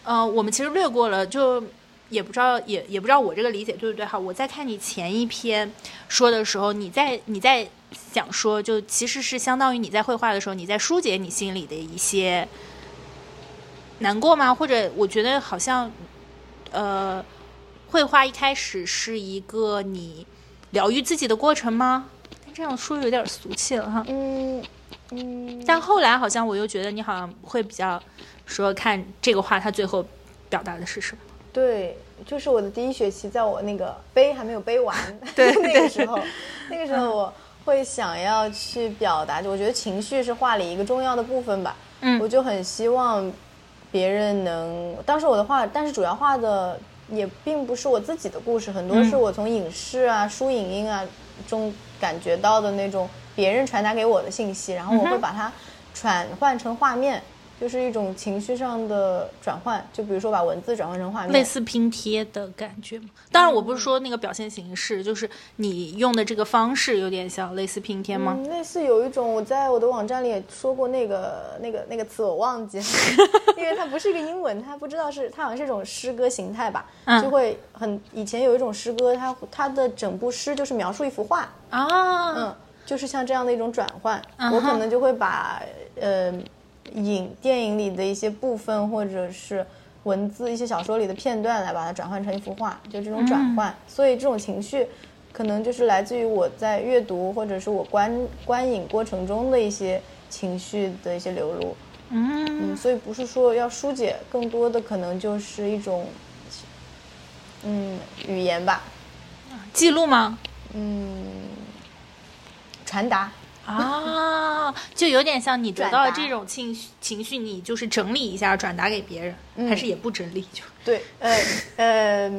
呃，我们其实略过了，就也不知道，也也不知道我这个理解对不对哈。我在看你前一篇说的时候，你在你在想说，就其实是相当于你在绘画的时候，你在疏解你心里的一些难过吗？或者我觉得好像，呃，绘画一开始是一个你疗愈自己的过程吗？这样说有点俗气了哈。嗯嗯。但后来好像我又觉得你好像会比较。说看这个画，它最后表达的是什么？对，就是我的第一学期，在我那个背还没有背完，对那个时候，那个时候我会想要去表达，就我觉得情绪是画里一个重要的部分吧。嗯，我就很希望别人能，当时我的画，但是主要画的也并不是我自己的故事，很多是我从影视啊、书影音啊中感觉到的那种别人传达给我的信息，然后我会把它转换成画面。就是一种情绪上的转换，就比如说把文字转换成画面，类似拼贴的感觉吗？当然，我不是说那个表现形式，就是你用的这个方式有点像类似拼贴吗？类似有一种，我在我的网站里也说过那个那个那个词，我忘记了，因为它不是一个英文，它不知道是它好像是一种诗歌形态吧，就会很以前有一种诗歌，它它的整部诗就是描述一幅画。啊，嗯，就是像这样的一种转换，我可能就会把呃。影电影里的一些部分，或者是文字一些小说里的片段，来把它转换成一幅画，就这种转换。所以这种情绪，可能就是来自于我在阅读或者是我观观影过程中的一些情绪的一些流露。嗯，所以不是说要疏解，更多的可能就是一种，嗯，语言吧。记录吗？嗯，传达。啊，就有点像你得到这种情绪，情绪你就是整理一下，转达给别人，还是也不整理就对，呃呃，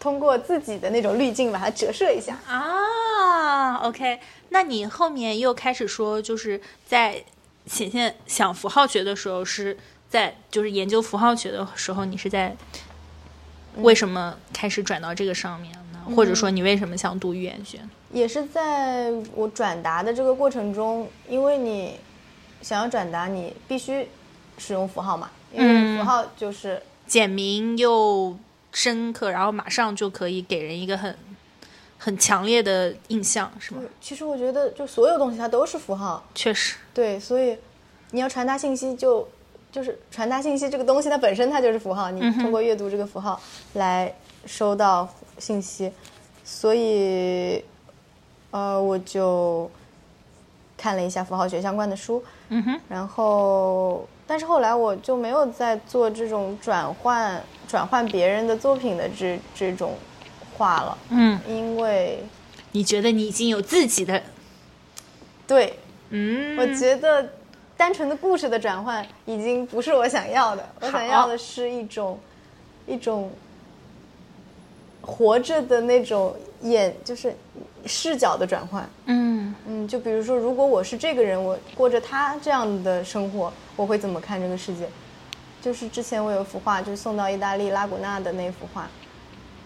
通过自己的那种滤镜把它折射一下啊。OK，那你后面又开始说，就是在显现想符号学的时候，是在就是研究符号学的时候，你是在为什么开始转到这个上面呢？或者说你为什么想读语言学？也是在我转达的这个过程中，因为你想要转达，你必须使用符号嘛，因为符号就是简明又深刻，然后马上就可以给人一个很很强烈的印象，是吗？其实我觉得，就所有东西它都是符号，确实，对，所以你要传达信息，就就是传达信息这个东西，它本身它就是符号，你通过阅读这个符号来收到信息，所以。呃，我就看了一下符号学相关的书，嗯哼，然后，但是后来我就没有再做这种转换转换别人的作品的这这种画了，嗯，因为。你觉得你已经有自己的，对，嗯，我觉得单纯的故事的转换已经不是我想要的，我想要的是一种一种活着的那种眼，就是。视角的转换，嗯嗯，就比如说，如果我是这个人，我过着他这样的生活，我会怎么看这个世界？就是之前我有一幅画，就是送到意大利拉古纳的那幅画，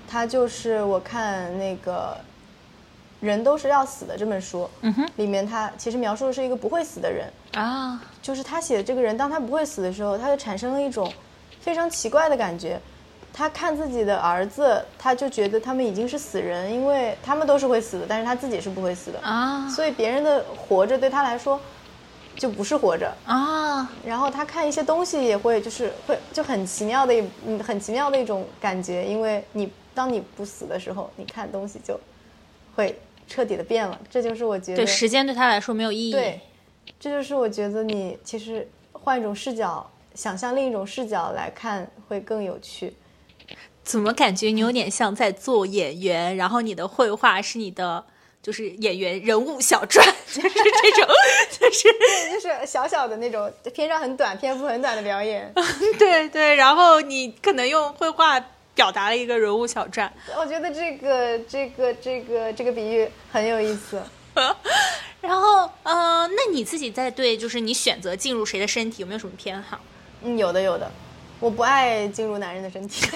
它就是我看那个人都是要死的这本书，嗯哼，里面他其实描述的是一个不会死的人啊，就是他写的这个人，当他不会死的时候，他就产生了一种非常奇怪的感觉。他看自己的儿子，他就觉得他们已经是死人，因为他们都是会死的，但是他自己是不会死的，啊所以别人的活着对他来说就不是活着。啊，然后他看一些东西也会就是会就很奇妙的一嗯很奇妙的一种感觉，因为你当你不死的时候，你看东西就会彻底的变了。这就是我觉得对，时间对他来说没有意义。对，这就是我觉得你其实换一种视角，想象另一种视角来看会更有趣。怎么感觉你有点像在做演员，然后你的绘画是你的就是演员人物小传，就是这种，就是就是小小的那种篇章很短、篇幅很短的表演，对对，然后你可能用绘画表达了一个人物小传。我觉得这个这个这个这个比喻很有意思。然后，呃，那你自己在对就是你选择进入谁的身体有没有什么偏好？嗯，有的有的，我不爱进入男人的身体。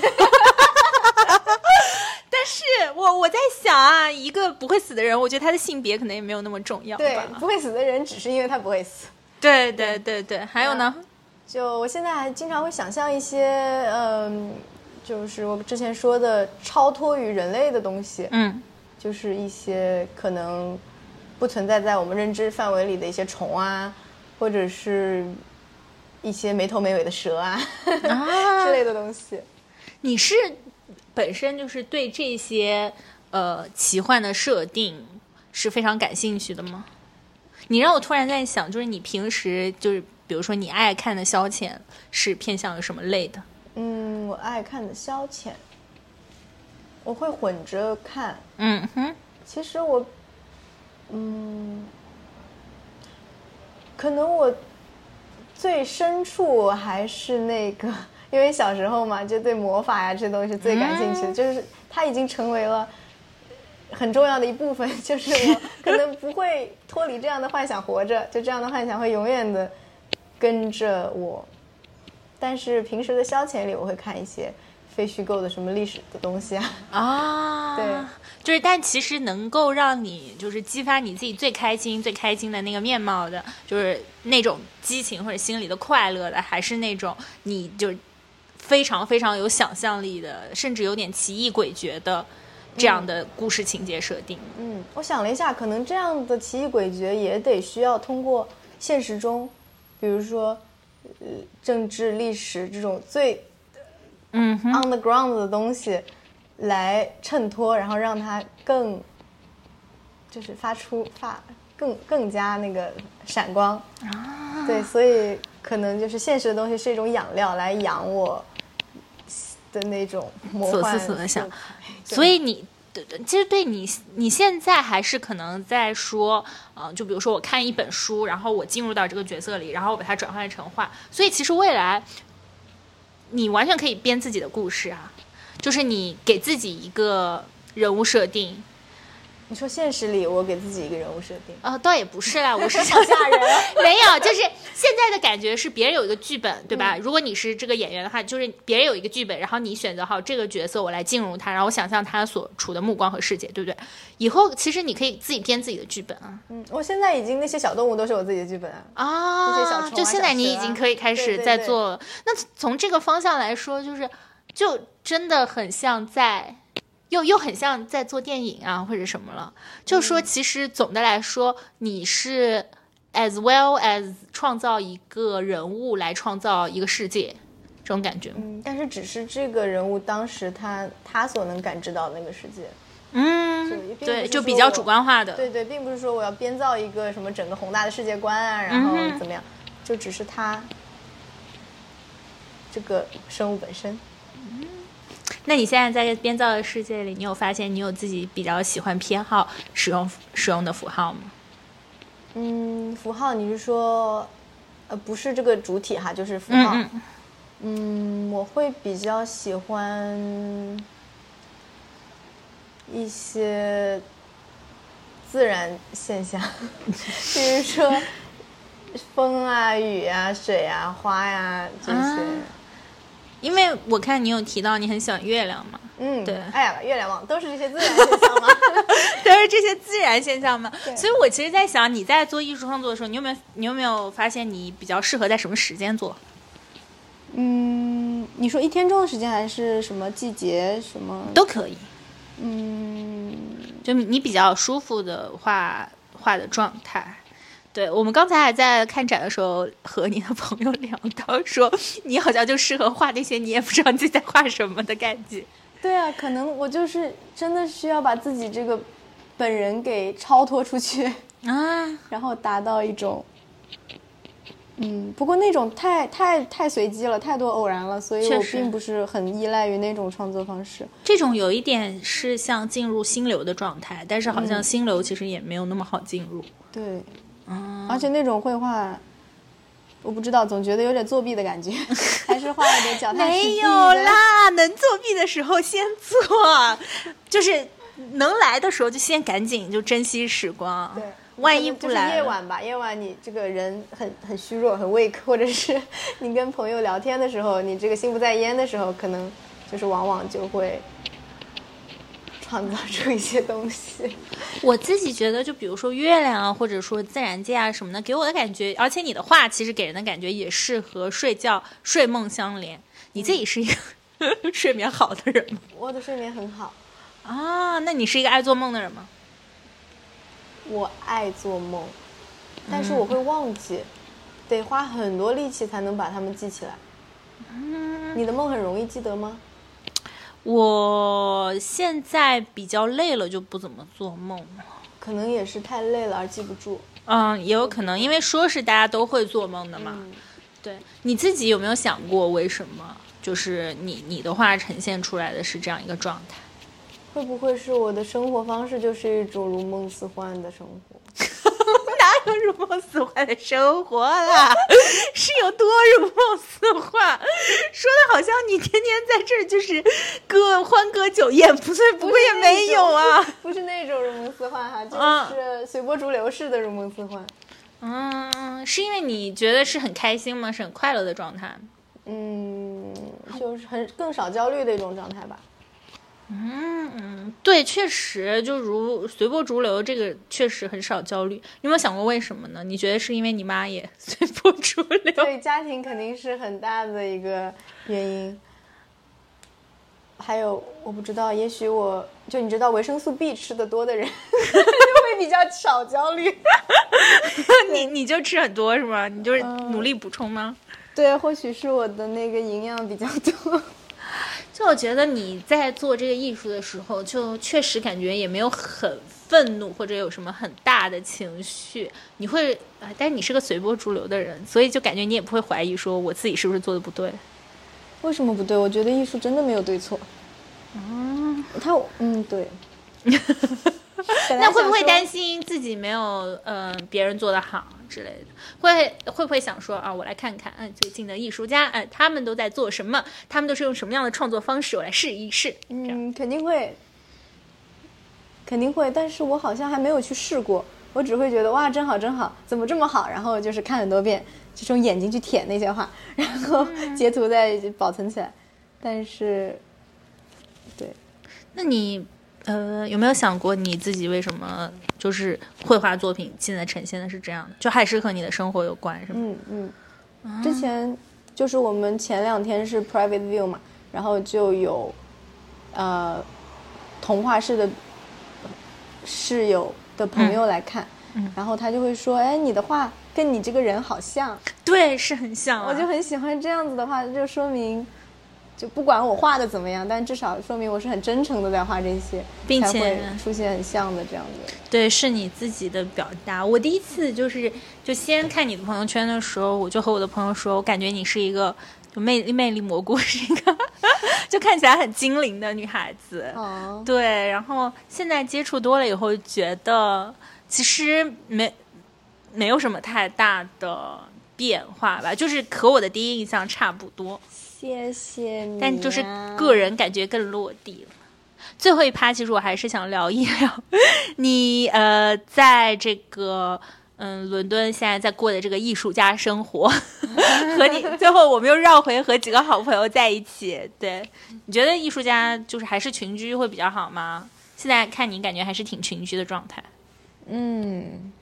但是我我在想啊，一个不会死的人，我觉得他的性别可能也没有那么重要吧。对，不会死的人只是因为他不会死。对对对对，还有呢？就我现在还经常会想象一些，嗯，就是我之前说的超脱于人类的东西，嗯就是一些可能不存在在我们认知范围里的一些虫啊，或者是一些没头没尾的蛇啊啊 之类的东西。你是本身就是对这些呃奇幻的设定是非常感兴趣的吗？你让我突然在想，就是你平时就是比如说你爱看的消遣是偏向于什么类的？嗯，我爱看的消遣，我会混着看。嗯哼，其实我，嗯，可能我最深处还是那个，因为小时候嘛，就对魔法呀这些东西最感兴趣的，就是它已经成为了很重要的一部分，就是我可能不会脱离这样的幻想活着，就这样的幻想会永远的跟着我。但是平时的消遣里，我会看一些非虚构的什么历史的东西啊。啊，对，就是但其实能够让你就是激发你自己最开心、最开心的那个面貌的，就是那种激情或者心里的快乐的，还是那种你就非常非常有想象力的，甚至有点奇异诡谲的这样的故事情节设定。嗯，我想了一下，可能这样的奇异诡谲也得需要通过现实中，比如说，呃，政治、历史这种最嗯，on the ground 的东西来衬托，然后让它更，就是发出发更更加那个闪光。啊，对，所以可能就是现实的东西是一种养料来养我的那种魔所思幻所想色彩对所以你。对对，其实对你，你现在还是可能在说，呃，就比如说我看一本书，然后我进入到这个角色里，然后我把它转换成画，所以其实未来你完全可以编自己的故事啊，就是你给自己一个人物设定，你说现实里我给自己一个人物设定，呃，倒也不是啦，我是想吓人。没有，就是现在的感觉是别人有一个剧本，对吧？如果你是这个演员的话，就是别人有一个剧本，然后你选择好这个角色，我来进入他，然后我想象他所处的目光和世界，对不对？以后其实你可以自己编自己的剧本啊嗯，我现在已经那些小动物都是我自己的剧本啊。啊！这些小虫啊就现在你已经可以开始对对对在做。那从这个方向来说，就是就真的很像在。又又很像在做电影啊，或者什么了。就嗯说其实总的来说，你是 as well as 创造一个人物来创造一个世界，这种感觉。嗯，但是只是这个人物当时他他所能感知到的那个世界。嗯对，就比较主观化的。对对，并不是说我要编造一个什么整个宏大的世界观啊，然后怎么样，就只是他这个生物本身。嗯那你现在在编造的世界里，你有发现你有自己比较喜欢偏好使用使用的符号吗？嗯，符号你是说，呃，不是这个主体哈，就是符号。嗯嗯，嗯，我会比较喜欢一些自然现象，比如说风啊、雨啊、水啊、花呀、这些。啊因为我看你有提到你很喜欢月亮嘛，嗯，对哎呀，月亮嘛都是这些自然现象吗？都是这些自然现象嘛。所以我其实，在想你在做艺术创作的时候，你有没有你有没有发现你比较适合在什么时间做？嗯，嗯，你说一天中的时间还是什么季节什么？都可以。嗯，就你比较舒服的画画的状态。对我们刚才还在看展的时候和你的朋友聊到，说你好像就适合画那些你也不知道自己在画什么的感觉。对啊，可能我就是真的需要把自己这个本人给超脱出去啊，然后达到一种，嗯，不过那种太太太随机了，太多偶然了，所以我并不是很依赖于那种创作方式。这种有一点是像进入心流的状态，但是好像心流其实也没有那么好进入。对，嗯，而且那种绘画，我不知道，总觉得有点作弊的感觉，还是画了点脚踏实地没有。啦，能作弊的时候先做，就是能来的时候就先赶紧就珍惜时光。对，万一不来夜晚吧，夜晚你这个人很很虚弱，很 weak，或者是你跟朋友聊天的时候，你这个心不在焉的时候，可能就是往往就会创造出一些东西。我自己觉得，就比如说月亮啊，或者说自然界啊什么的，给我的感觉，而且你的画其实给人的感觉也是和睡觉、睡梦相连。你自己是一个 睡眠好的人吗？我的睡眠很好，啊，那你是一个爱做梦的人吗？我爱做梦，但是我会忘记，得花很多力气才能把它们记起来。你的梦很容易记得吗？我现在比较累了，就不怎么做梦了。可能也是太累了而记不住。嗯，也有可能，因为说是大家都会做梦的嘛。嗯对，你自己有没有想过为什么？就是你你的话呈现出来的是这样一个状态？会不会是我的生活方式就是一种如梦似幻的生活？如梦似幻的生活啦？是有多如梦似幻？说的好像你天天在这儿就是歌欢歌酒宴，不对，不会也没有啊。不是那种如梦似幻哈，嗯就是随波逐流式的如梦似幻。嗯，是因为你觉得是很开心吗？是很快乐的状态？嗯，就是很更少焦虑的一种状态吧。嗯，对，确实，就如随波逐流，这个确实很少焦虑。你有没有想过为什么呢？你觉得是因为你妈也 随波逐流？对，家庭肯定是很大的一个原因。还有，我不知道，也许我就你知道维生素 B 吃的多的人，就会比较少焦虑。你你就吃很多是吗？你就是努力补充吗？对，或许是我的那个营养比较多。就我觉得你在做这个艺术的时候，就确实感觉也没有很愤怒或者有什么很大的情绪。你会，啊，但是你是个随波逐流的人，所以就感觉你也不会怀疑说我自己是不是做的不对。为什么不对？我觉得艺术真的没有对错。嗯，他嗯对。那会不会担心？自己没有嗯、呃别人做的好之类的？会会不会想说啊，我来看看，嗯，最近的艺术家，嗯、他们都在做什么？他们都是用什么样的创作方式？我来试一试。嗯，肯定会，肯定会，但是我好像还没有去试过。我只会觉得哇，真好，真好，怎么这么好？然后就是看很多遍，就用眼睛去舔那些画，然后截图再保存起来。但是，对，那你呃有没有想过你自己为什么就是绘画作品现在呈现的是这样的？就还是和你的生活有关，是吗？嗯嗯，之前就是我们前两天是 private view 嘛，然后就有呃童话室的室友的朋友来看，嗯然后他就会说，哎，你的画跟你这个人好像，对，是很像、啊。我就很喜欢这样子的话，就说明。就不管我画的怎么样，但至少说明我是很真诚的在画这些，并且出现很像的这样子。对，是你自己的表达。我第一次就是就先看你的朋友圈的时候，我就和我的朋友说，我感觉你是一个就魅力魅力蘑菇，是一个 就看起来很精灵的女孩子。哦，对，然后现在接触多了以后，觉得其实没没有什么太大的变化吧，就是和我的第一印象差不多，谢谢你、啊。但就是个人感觉更落地了。最后一趴，其实我还是想聊一聊 你呃，在这个嗯伦敦现在在过的这个艺术家生活，和你最后我们又绕回和几个好朋友在一起。对，你觉得艺术家就是还是群居会比较好吗？现在看你感觉还是挺群居的状态。嗯，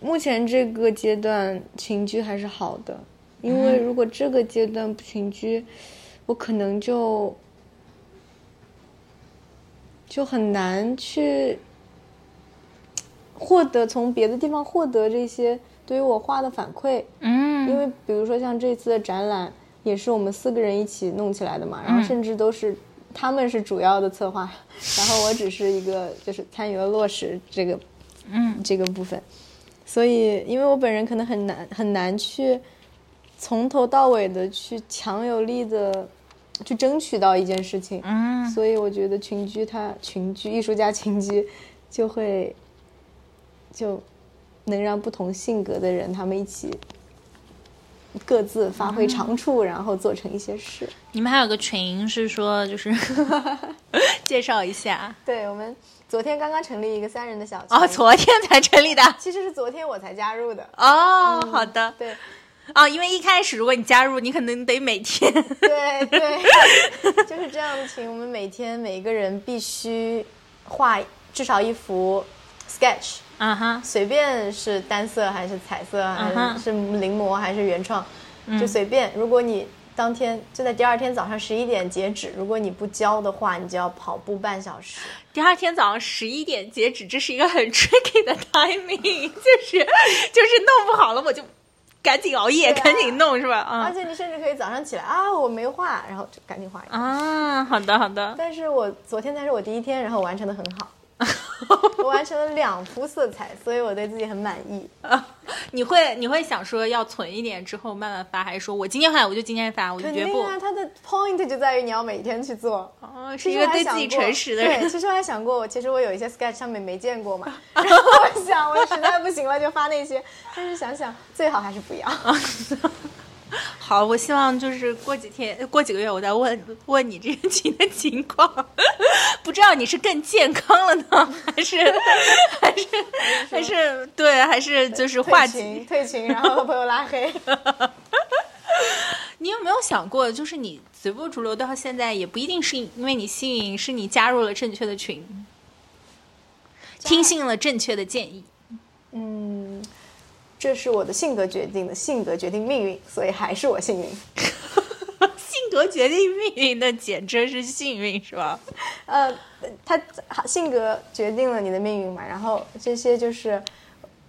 目前这个阶段群居还是好的，因为如果这个阶段不群居，我可能就就很难去获得从别的地方获得这些对于我画的反馈。嗯，因为比如说像这次的展览，也是我们四个人一起弄起来的嘛，然后甚至都是他们是主要的策划，然后我只是一个就是参与了落实这个嗯。这个部分，所以因为我本人可能很难很难去从头到尾的去强有力的去争取到一件事情，嗯。所以我觉得群居它群居艺术家群居就会就能让不同性格的人他们一起各自发挥长处，然后做成一些事。你们还有个群是说就是 介绍一下。对我们昨天刚刚成立一个三人的小群，哦，昨天才成立的。其实是昨天我才加入的。哦，好的。对哦，因为一开始如果你加入，你可能得每天对对，就是这样的群。我们每天每个人必须画至少一幅 sketch，啊哈随便是单色还是彩色，还是临摹还是原创，就随便。如果你当天就在第二天早上十一点截止，如果你不交的话，你就要跑步半小时。第二天早上十一点截止，这是一个很 tricky 的 timing，就是就是弄不好了我就赶紧熬夜，啊赶紧弄是吧？啊而且你甚至可以早上起来啊，我没画，然后就赶紧画一个。啊，好的好的，但是我昨天才是我第一天，然后完成的很好，我完成了两幅色彩，所以我对自己很满意。你会你会想说要存一点之后慢慢发，还是说我今天发我就今天发，我就绝不肯定啊，它的 point 就在于你要每天去做。哦，是一个对自己诚实的对，人。其实我还想过，我其实我有一些 sketch 上面没见过嘛，然后我想我实在不行了就发那些，但是想想最好还是不要。好，我希望就是过几天、过几个月，我再问 问你这个群的情况，不知道你是更健康了呢，还是还是还是对，还是就是话题退群，退群，然后把朋友拉黑。你有没有想过，就是你随波逐流到现在，也不一定是因为你幸运，是你加入了正确的群，听信了正确的建议。嗯，这是我的性格决定的，性格决定命运，所以还是我幸运。性格决定命运那简直是幸运，是吧？呃，他性格决定了你的命运嘛，然后这些就是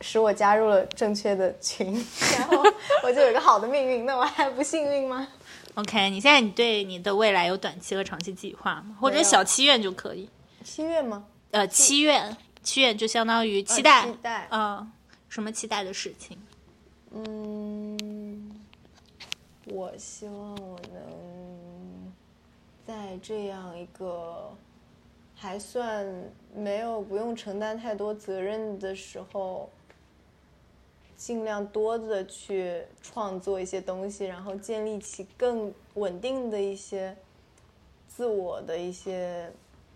使我加入了正确的群，然后我就有一个好的命运，那我还不幸运吗？OK，你现在你对你的未来有短期和长期计划吗？或者小七愿就可以。七月吗？呃，七愿，七愿就相当于期待，呃期待嗯、什么期待的事情？嗯，我希望我能在这样一个还算没有不用承担太多责任的时候，尽量多的去创作一些东西，然后建立起更稳定的一些自我的一些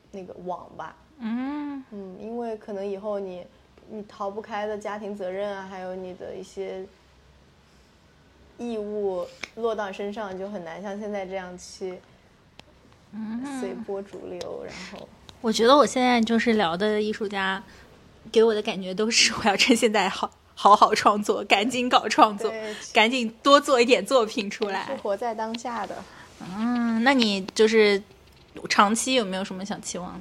那个网吧。嗯嗯，因为可能以后你你逃不开的家庭责任啊，还有你的一些义务落到身上，就很难像现在这样去随波逐流。然后，我觉得我现在就是聊的艺术家，给我的感觉都是我要趁现在好好好创作，赶紧搞创作，赶紧多做一点作品出来是来。活在当下的。嗯，那你就是长期有没有什么想期望的？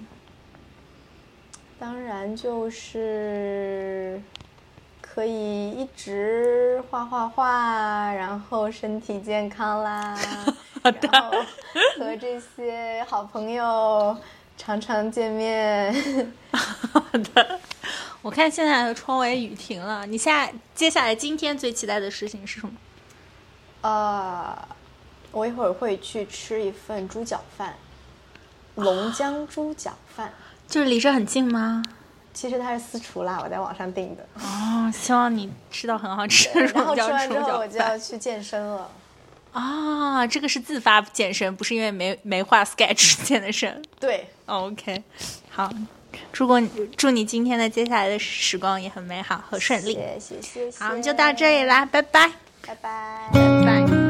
当然就是可以一直画画画，然后身体健康啦，然后和这些好朋友常常见面。好的，我看现在的窗外雨停了。你下接下来今天最期待的事情是什么？呃，我一会儿会去吃一份猪脚饭，龙江猪脚饭。就是离这很近吗？其实它是私厨啦，我在网上订的。哦，希望你吃到很好吃的然后吃完之后，我就要去健身了。啊！这个是自发健身，不是因为没没画 sketch 健的身。对，OK，好，祝过你祝你今天的接下来的时光也很美好和顺利。谢谢谢谢。好，我们就到这里，啦，拜拜，拜拜。拜拜。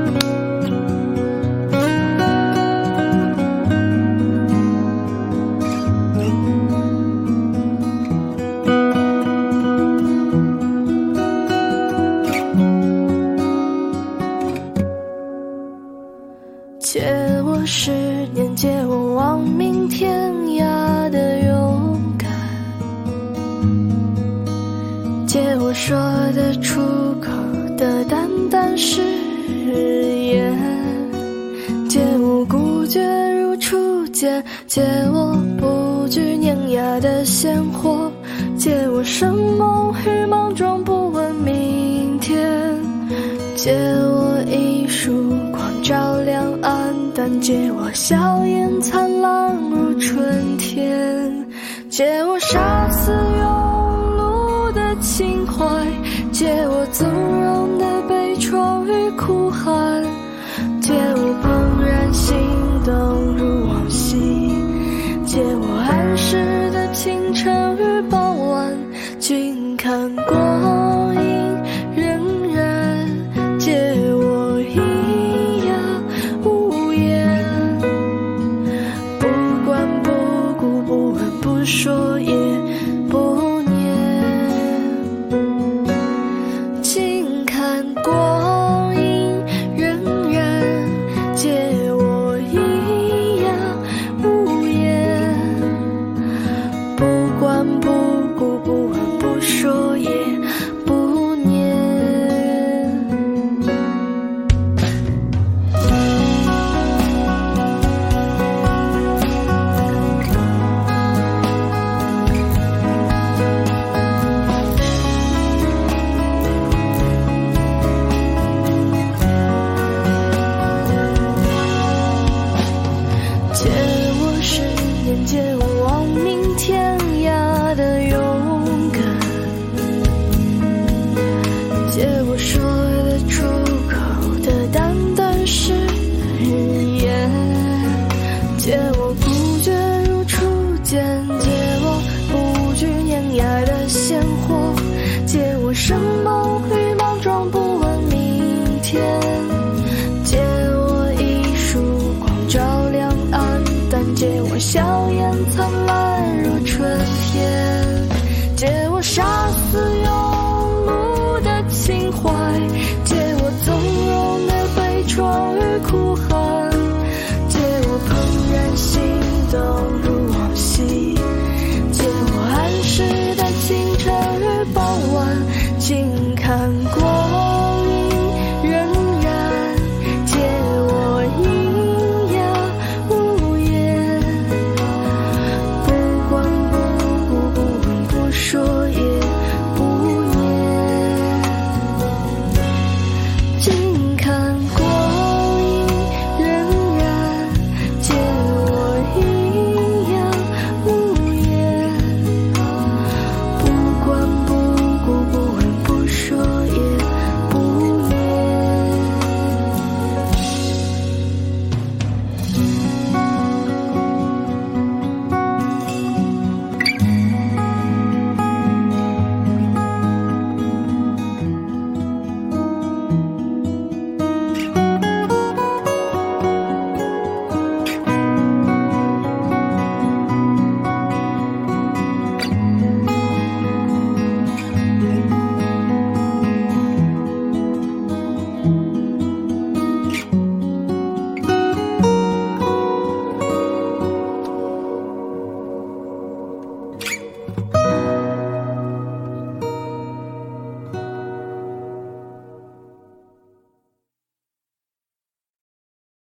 借我十年，借我亡命天涯的勇敢，借我说得出口的淡淡誓言，借我孤绝如初见，借我不惧碾压的鲜活，借我生梦与莽撞，不问明天，借我一束。但借我笑颜灿烂如春天借我杀